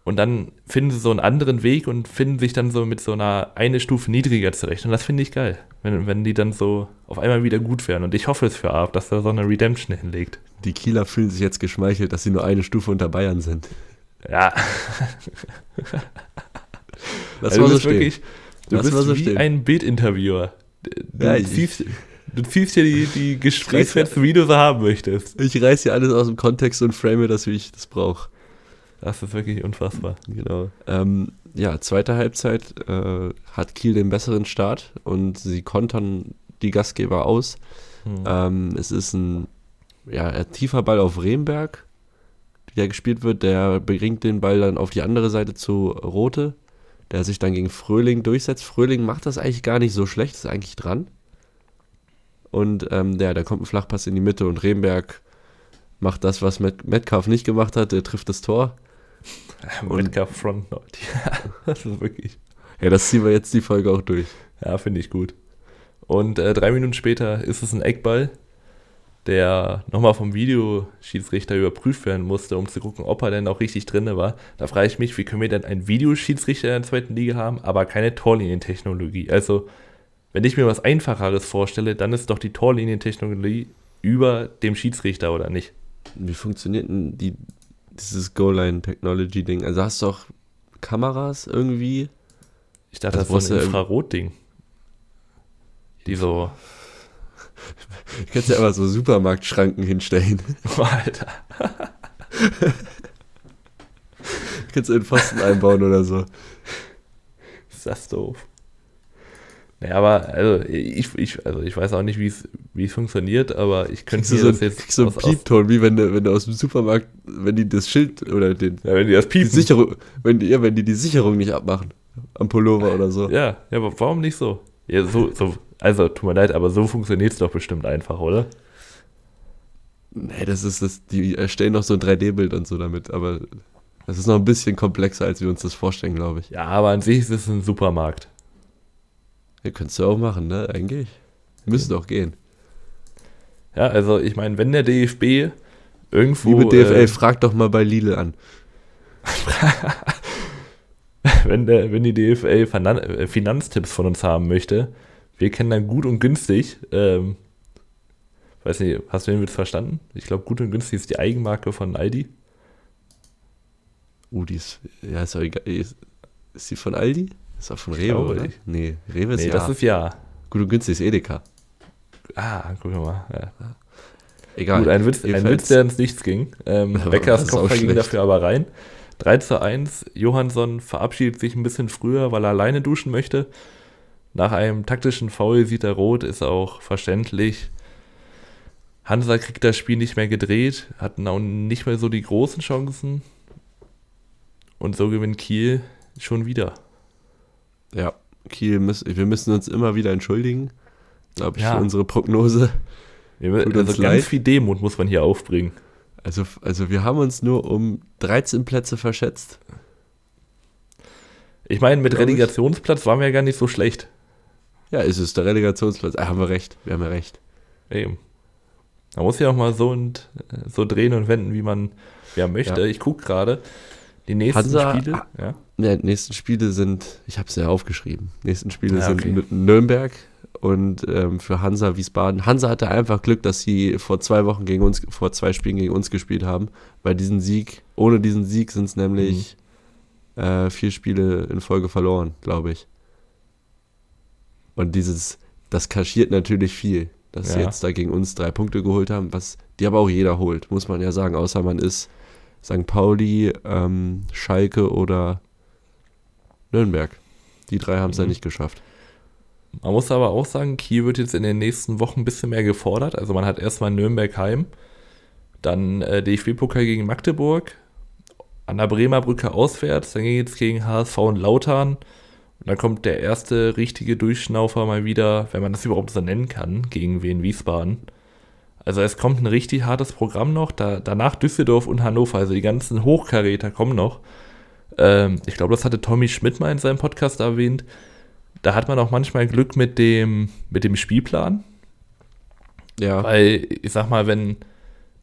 Und dann finden sie so einen anderen Weg und finden sich dann so mit so einer eine Stufe niedriger zurecht. Und das finde ich geil, wenn, wenn die dann so auf einmal wieder gut werden. Und ich hoffe es für Arp, dass er so eine Redemption hinlegt. die Kieler fühlen sich jetzt geschmeichelt, dass sie nur eine Stufe unter Bayern sind. Ja, Das also war so stehen. wirklich, du Lass bist so wie stehen. ein Bildinterviewer. Du, Ja, ziehst, du ziehst ja die, die Gesprächsfetzen, wie du sie haben möchtest. Ich reiß hier alles aus dem Kontext und frame das, wie ich das brauche. Das ist wirklich unfassbar. Genau. Ähm, ja, zweite Halbzeit äh, hat Kiel den besseren Start und sie kontern die Gastgeber aus. Hm. Ähm, es ist ein ja, ein tiefer Ball auf Remberg, der gespielt wird. Der bringt den Ball dann auf die andere Seite zu Rote, der sich dann gegen Fröhling durchsetzt. Fröhling macht das eigentlich gar nicht so schlecht, ist eigentlich dran. Und ähm, ja, da kommt ein Flachpass in die Mitte und Remberg macht das, was Met Metcalf nicht gemacht hat. Er trifft das Tor. und- Metcalf Front Note. Ja, das ist wirklich. Ja, das ziehen wir jetzt die Folge auch durch. Ja, finde ich gut. Und äh, drei Minuten später ist es ein Eckball, der nochmal vom Videoschiedsrichter überprüft werden musste, um zu gucken, ob er denn auch richtig drin war. Da frage ich mich, wie können wir denn einen Videoschiedsrichter in der zweiten Liga haben, aber keine Torlinientechnologie? Also, wenn ich mir was Einfacheres vorstelle, dann ist doch die Torlinientechnologie über dem Schiedsrichter, oder nicht? Wie funktioniert denn die, dieses Goal-Line-Technology-Ding? Also hast du auch Kameras irgendwie? Ich dachte, Also das ist so ein Infrarotding. Die so, Du kannst ja aber so Supermarktschranken hinstellen. Alter. Du kannst in Pfosten einbauen oder so. Ist das doof. Naja, aber also ich, ich, also ich weiß auch nicht, wie es wie es funktioniert, aber ich könnte mir so, das jetzt so aus- Piepton, wie wenn du, wenn du aus dem Supermarkt, wenn die das Schild oder den, Ja, wenn die das die piepen. Sicherung, wenn die, ja, wenn die die Sicherung nicht abmachen. Am Pullover oder so. Ja, ja, aber warum nicht so? Ja, so, so also tut mir leid, aber so funktioniert es doch bestimmt einfach, oder? Nee, das ist das, die erstellen noch so ein 3D-Bild und so damit, aber das ist noch ein bisschen komplexer, als wir uns das vorstellen, glaube ich. Ja, aber an sich ist es ein Supermarkt. Ja, könntest du auch machen, ne? Eigentlich. Müsste doch gehen. Ja, also ich meine, wenn der DFB irgendwo Liebe DFL, äh, frag doch mal bei Lidl an. wenn, der, wenn die DFL Finan äh, Finanztipps von uns haben möchte, wir kennen dann gut und günstig, ähm, weiß nicht, hast du den Witz verstanden? Ich glaube, gut und günstig ist die Eigenmarke von Aldi. Uh, die ist, ja, ist, doch egal. ist, ist die von Aldi? Ist auch von Rewe, glaube oder? nicht. Nee, Rewe ist Nee, ja. das ist ja. Gut und günstig ist Edeka. Ah, guck mal. Ja. Egal. Gut, ein Witz, ein Witz, der ins Nichts ging. Ähm, Beckers Kopfball ging dafür aber rein. 3 zu 1. Johansson verabschiedet sich ein bisschen früher, weil er alleine duschen möchte. Nach einem taktischen Foul sieht er rot, ist auch verständlich. Hansa kriegt das Spiel nicht mehr gedreht, hatten auch nicht mehr so die großen Chancen. Und so gewinnt Kiel schon wieder. Ja, Kiel, müssen, wir müssen uns immer wieder entschuldigen, glaube ich, Ja. für unsere Prognose. Ja, Tut also ganz leid. viel Demut muss man hier aufbringen. Also, also wir haben uns nur um 13 Plätze verschätzt. Ich meine, mit. Relegationsplatz waren wir ja gar nicht so schlecht. Ja, ist es der Relegationsplatz. Ah, haben wir recht, wir haben ja recht. Eben. Man muss ja auch mal so und äh, so drehen und wenden, wie man ja möchte. Ja. Ich gucke gerade. Die nächsten Hansa- Spiele. Ja. Ja, die nächsten Spiele sind, ich habe es ja aufgeschrieben, die nächsten Spiele Ja, sind okay. mit Nürnberg und ähm, für Hansa Wiesbaden. Hansa hatte einfach Glück, dass sie vor zwei Wochen gegen uns, vor zwei Spielen gegen uns gespielt haben, weil diesen Sieg, ohne diesen Sieg sind es nämlich Mhm. äh, vier Spiele in Folge verloren, glaube ich. Und dieses, das kaschiert natürlich viel, dass sie Ja. jetzt da gegen uns drei Punkte geholt haben, was die aber auch jeder holt, muss man ja sagen, außer man ist St. Pauli, ähm, Schalke oder Nürnberg. Die drei haben es ja Mhm. nicht geschafft. Man muss aber auch sagen, Kiel wird jetzt in den nächsten Wochen ein bisschen mehr gefordert. Also man hat erstmal Nürnberg heim, dann äh, DFB-Pokal gegen Magdeburg, an der Bremer Brücke auswärts, dann geht es gegen HSV und Lautern. Und dann kommt der erste richtige Durchschnaufer mal wieder, wenn man das überhaupt so nennen kann, gegen Wien Wiesbaden. Also es kommt ein richtig hartes Programm noch, da, danach Düsseldorf und Hannover, also die ganzen Hochkaräter kommen noch. Ähm, ich glaube, das hatte Tommy Schmidt mal in seinem Podcast erwähnt. Da hat man auch manchmal Glück mit dem, mit dem Spielplan, Ja, weil ich sag mal, wenn,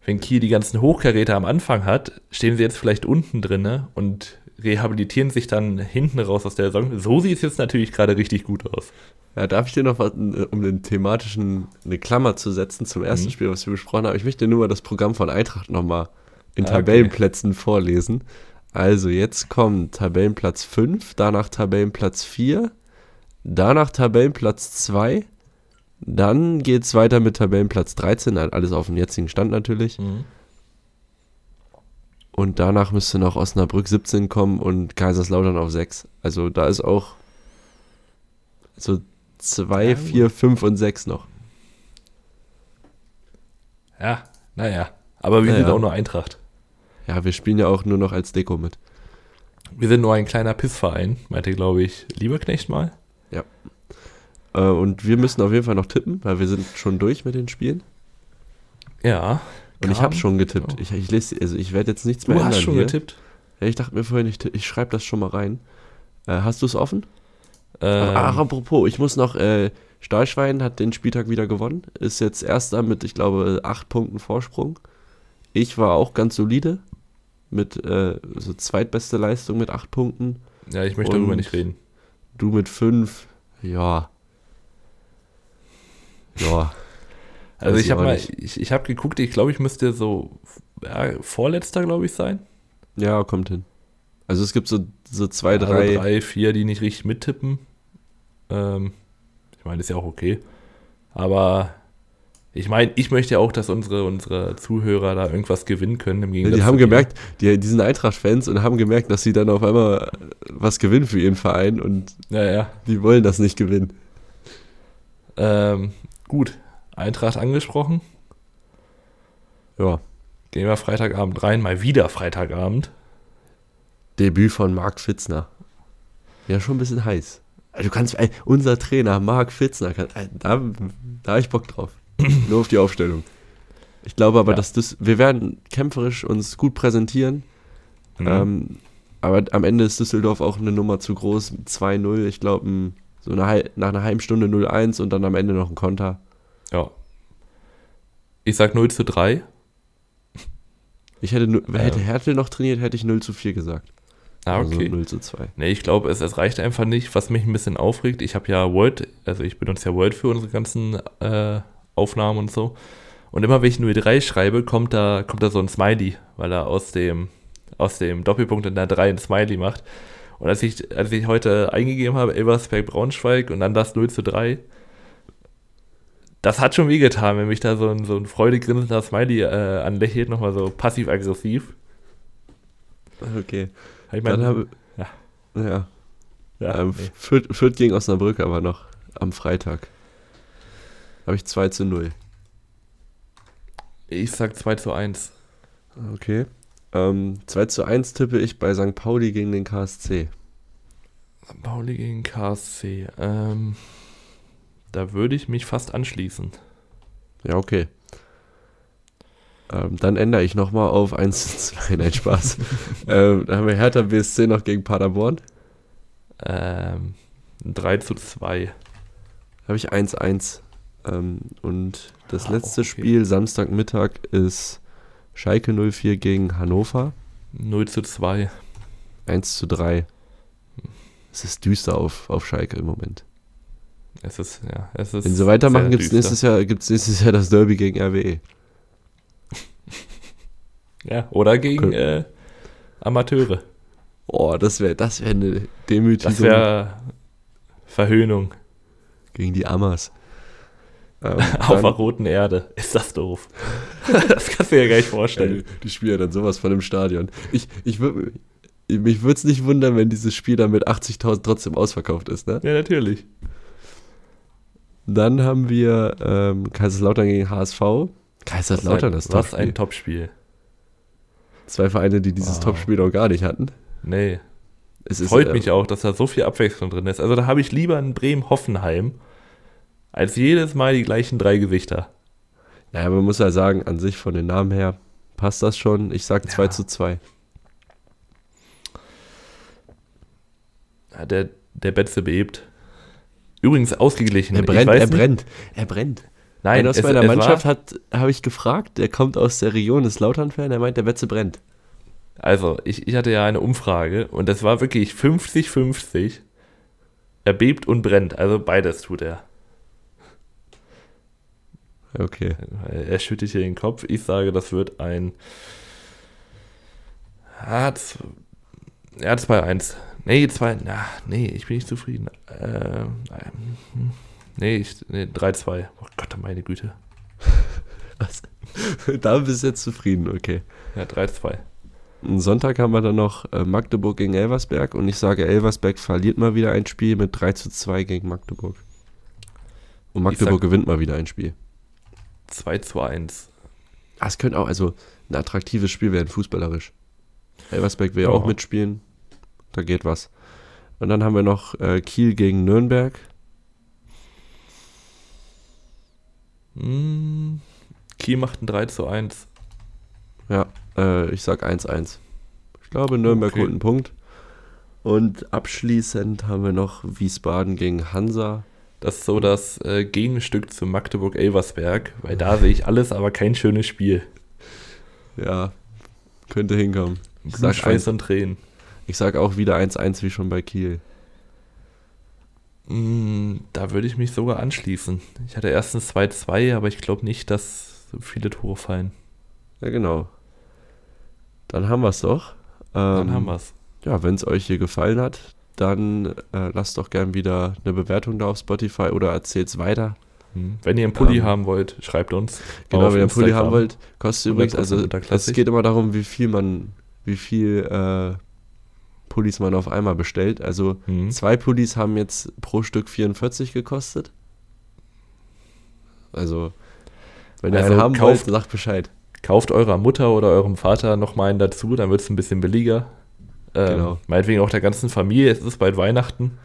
wenn Kiel die ganzen Hochkaräter am Anfang hat, stehen sie jetzt vielleicht unten drinne und rehabilitieren sich dann hinten raus aus der Saison. So sieht es jetzt natürlich gerade richtig gut aus. ja, darf ich dir noch was, um den thematischen eine Klammer zu setzen zum ersten Mhm. Spiel, was wir besprochen haben? Ich möchte nur mal das Programm von Eintracht nochmal in Ah, okay. Tabellenplätzen vorlesen. Also jetzt kommt Tabellenplatz 5, danach Tabellenplatz 4, danach Tabellenplatz 2, dann geht es weiter mit Tabellenplatz 13, alles auf dem jetzigen Stand natürlich. Und danach müsste noch Osnabrück 17 kommen und Kaiserslautern auf 6. Also da ist auch so 2, Ja, 4, 5 und 6 noch. Ja, naja. Aber wir Naja. sind auch nur Eintracht. Ja, wir spielen ja auch nur noch als Deko mit. Wir sind nur ein kleiner Pissverein, meinte, glaube ich, Lieberknecht mal. Äh, und wir müssen auf jeden Fall noch tippen, weil wir sind schon durch mit den Spielen. Ja. Und ich habe schon getippt. Oh. Ich, ich, lese, also ich werde jetzt nichts Du mehr hast ändern schon hier. getippt. Ja, ich dachte mir vorhin, ich, ich schreibe das schon mal rein. Äh, hast du es offen? Ähm, Ach, apropos, ich muss noch, äh, Stahlschwein hat den Spieltag wieder gewonnen. Ist jetzt erster mit, ich glaube, acht Punkten Vorsprung. Ich war auch ganz solide. Mit äh, so zweitbeste Leistung mit acht Punkten. ja, ich möchte darüber und- nicht reden. Du mit fünf. Ja. Ja. Also ich habe mal, ich, ich habe geguckt, ich glaube, ich müsste so ja, vorletzter, glaube ich, sein. Ja, kommt hin. Also es gibt so, so zwei, Also drei. drei, vier, die nicht richtig mittippen. Ähm, ich meine, ist ja auch okay. Aber ich meine, ich möchte ja auch, dass unsere, unsere Zuhörer da irgendwas gewinnen können. Im Ja, Gegensatz die zu haben gemerkt, die, die sind Eintracht-Fans und haben gemerkt, dass sie dann auf einmal was gewinnen für ihren Verein und Ja, ja. die wollen das nicht gewinnen. Ähm, gut, Eintracht angesprochen. Ja. Gehen wir Freitagabend rein, mal wieder Freitagabend. Debüt von Marc Fitzner. Ja, schon ein bisschen heiß. Also Du kannst, ey, unser Trainer, Marc Fitzner, kann, ey, da, da habe ich Bock drauf. Nur auf die Aufstellung. Ich glaube aber, Ja. dass das, wir werden kämpferisch uns gut präsentieren. Mhm. Ähm, aber am Ende ist Düsseldorf auch eine Nummer zu groß. 2-0, ich glaube, so eine, nach einer halben Stunde 0-1 und dann am Ende noch ein Konter. Ja. Ich sag 0 zu 3. Ich hätte, hätte Hertel noch trainiert, hätte ich 0 zu 4 gesagt. Ah, Also okay. 0 zu 2. Nee, ich glaube, es, es reicht einfach nicht. Was mich ein bisschen aufregt, ich habe ja Word, also ich benutze ja Word für unsere ganzen äh, Aufnahmen und so. Und immer wenn ich 03 schreibe, kommt da, kommt da so ein Smiley, weil er aus dem, aus dem Doppelpunkt in der 3 ein Smiley macht. Und als ich, als ich heute eingegeben habe, Elversberg Braunschweig und dann das 0 zu 3, das hat schon wehgetan, wenn mich da so ein, so ein freudig grinsender Smiley äh, anlächelt, nochmal so passiv-aggressiv. Okay. Ich Dann meine, habe ja. ja. ja, ähm, nee. Fürth, Fürth gegen Osnabrück aber noch am Freitag. Habe ich 2 zu 0. ich sag 2 zu 1. Okay. Ähm, 2 zu 1 tippe ich bei St. Pauli gegen den KSC. St. Pauli gegen KSC. Ähm, da würde ich mich fast anschließen. Ja, okay. Ähm, dann ändere ich nochmal auf 1 zu 2. Nein, Spaß. ähm, dann haben wir Hertha BSC noch gegen Paderborn. Ähm, 3 zu 2. habe ich 1-1. Ähm, und das Ah, letzte okay. Spiel Samstagmittag ist Schalke 04 gegen Hannover. 0 zu 2. 1 zu 3. Es ist düster auf, auf Schalke im Moment. Es ist, ja, es ist. Wenn sie weitermachen, gibt es nächstes, Jahr- gibt's nächstes Jahr das Derby gegen. RWE. Ja, oder gegen Cool. äh, Amateure. Oh, das wäre das wär eine Das Demütigung wäre Verhöhnung gegen die Amas. Ähm, auf der roten Erde. Ist das doof? das kannst du dir ja gar nicht Ja, vorstellen. die, die spielen ja dann sowas von im Stadion. Ich, ich würd, mich würde es nicht wundern, wenn dieses Spiel dann mit 80.000 trotzdem ausverkauft ist. Ne? Ja, natürlich. Dann haben wir ähm, Kaiserslautern gegen HSV. Kaiserslautern, das Was Topspiel. ein Topspiel. Zwei Vereine, die dieses Wow. Topspiel noch gar nicht hatten. Nee. Es ist, Freut äh, mich auch, dass da so viel Abwechslung drin ist. Also da habe ich lieber einen Bremen-Hoffenheim als jedes Mal die gleichen drei Gewichter. Naja, man muss ja sagen, an sich von den Namen her passt das schon. Ich sag 2 Ja. zu 2. Ja, der, der Betze bebt. Übrigens ausgeglichen. Er brennt, er nicht- brennt, er brennt. Nein, Einer aus es, meiner es Mannschaft habe ich gefragt, der kommt aus der Region, ist Lautern-Fan, der meint, der Wetze brennt. Also, ich, ich hatte ja eine Umfrage und es war wirklich 50-50. Er bebt und brennt. Also beides tut er. Okay. Er schüttet hier den Kopf. Ich sage, das wird ein. Ah, z- Ja, 2-1. Nee, 2. Na, nee, ich bin nicht zufrieden. Ähm, ähm, nee, ich, nee 3-2. Oh Gott, meine Güte. Was? da bist du jetzt zufrieden, okay. Ja, 3-2. Am Sonntag haben wir dann noch äh, Magdeburg gegen Elversberg und ich sage, Elversberg verliert mal wieder ein Spiel mit 3 zu 2 gegen Magdeburg. Und Magdeburg sag- gewinnt mal wieder ein Spiel. 2 zu 1. Ah, es könnte auch, also ein attraktives Spiel werden, fußballerisch. Elversberg will Ja. auch mitspielen. Da geht was. Und dann haben wir noch äh, Kiel gegen Nürnberg. Hm, Kiel macht ein 3 zu 1. Ja, äh, ich sag 1-1. Ich glaube, Nürnberg Okay. holt einen Punkt. Und abschließend haben wir noch Wiesbaden gegen Hansa. Das ist so das äh, Gegenstück zu Magdeburg-Elversberg, weil da sehe ich alles, aber kein schönes Spiel. Ja, könnte hinkommen. Ich Blut, sag, Schweiß und Tränen. Ich sag auch wieder 1-1 wie schon bei Kiel. Mm, Da würde ich mich sogar anschließen. Ich hatte erstens 2-2, aber ich glaube nicht, dass so viele Tore fallen. Ja, genau. Dann haben wir es doch. Dann Ähm, haben wir es. Ja, wenn es euch hier gefallen hat, dann äh, lasst doch gern wieder eine Bewertung da auf Spotify oder erzählt es weiter. Wenn ihr einen Pulli ähm, haben wollt, schreibt uns. Genau, wenn ihr einen Pulli haben wollt, kostet übrigens, 100% also es geht immer darum, wie viel man, wie viel äh, Pullis man auf einmal bestellt. Also Hm. zwei Pullis haben jetzt pro Stück 44 gekostet. Also, wenn ihr Also einen haben kauft- wollt, sagt Bescheid. Kauft eurer Mutter oder eurem Vater nochmal einen dazu, dann wird es ein bisschen billiger. Ähm, Genau. Meinetwegen auch der ganzen Familie, es ist bald Weihnachten.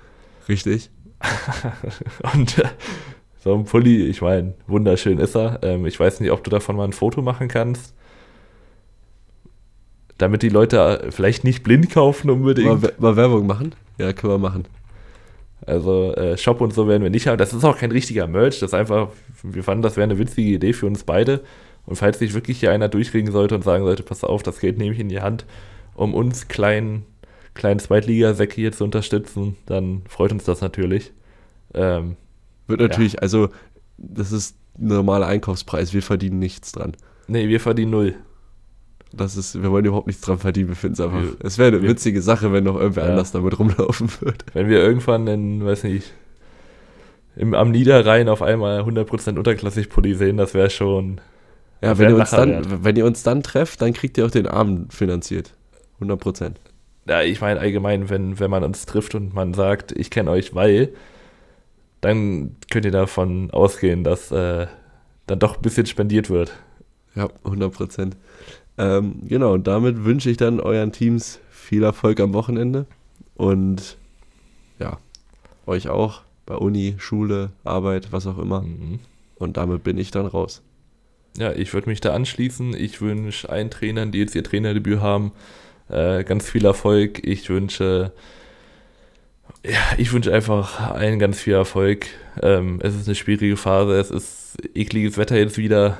Richtig. Und äh, so ein Pulli, ich meine, wunderschön ist er. Ähm, ich weiß nicht, ob du davon mal ein Foto machen kannst. Damit die Leute äh, vielleicht nicht blind kaufen unbedingt. Mal, mal Werbung machen? Ja, können wir machen. Also äh, Shop und so werden wir nicht haben. Das ist auch kein richtiger Merch. Das ist einfach, wir fanden, das wäre eine witzige Idee für uns beide. Und falls sich wirklich hier einer durchkriegen sollte und sagen sollte, pass auf, das Geld nehme ich in die Hand, um uns kleinen, kleinen Zweitligasäcke hier zu unterstützen, dann freut uns das natürlich. Ähm, Wird natürlich, also, das ist ein normaler Einkaufspreis. Wir verdienen nichts dran. nee, wir verdienen null. Das ist, wir wollen überhaupt nichts dran verdienen. Wir finden es einfach. Wir- es wäre eine wir- witzige Sache, wenn noch irgendwer Ja. anders damit rumlaufen würde. Wenn wir irgendwann in, weiß nicht, im, am Niederrhein auf einmal 100% unterklassig Pulli sehen, das wäre schon Ja, wenn ihr, uns dann, wenn ihr uns dann trefft, dann kriegt ihr auch den Abend finanziert. 100 Prozent. Ja, ich meine allgemein, wenn, wenn man uns trifft und man sagt, ich kenne euch, weil, dann könnt ihr davon ausgehen, dass äh, dann doch ein bisschen spendiert wird. Ja, 100 Prozent. Ähm, genau, und damit wünsche ich dann euren Teams viel Erfolg am Wochenende und ja, euch auch bei Uni, Schule, Arbeit, was auch immer. Mhm. Und damit bin ich dann raus. Ja, ich würde mich da anschließen. Ich wünsche allen Trainern, die jetzt ihr Trainerdebüt haben, äh, ganz viel Erfolg. Ich wünsche, ja, ich wünsche einfach allen ganz viel Erfolg. Ähm, es ist eine schwierige Phase, es ist ekliges Wetter jetzt wieder.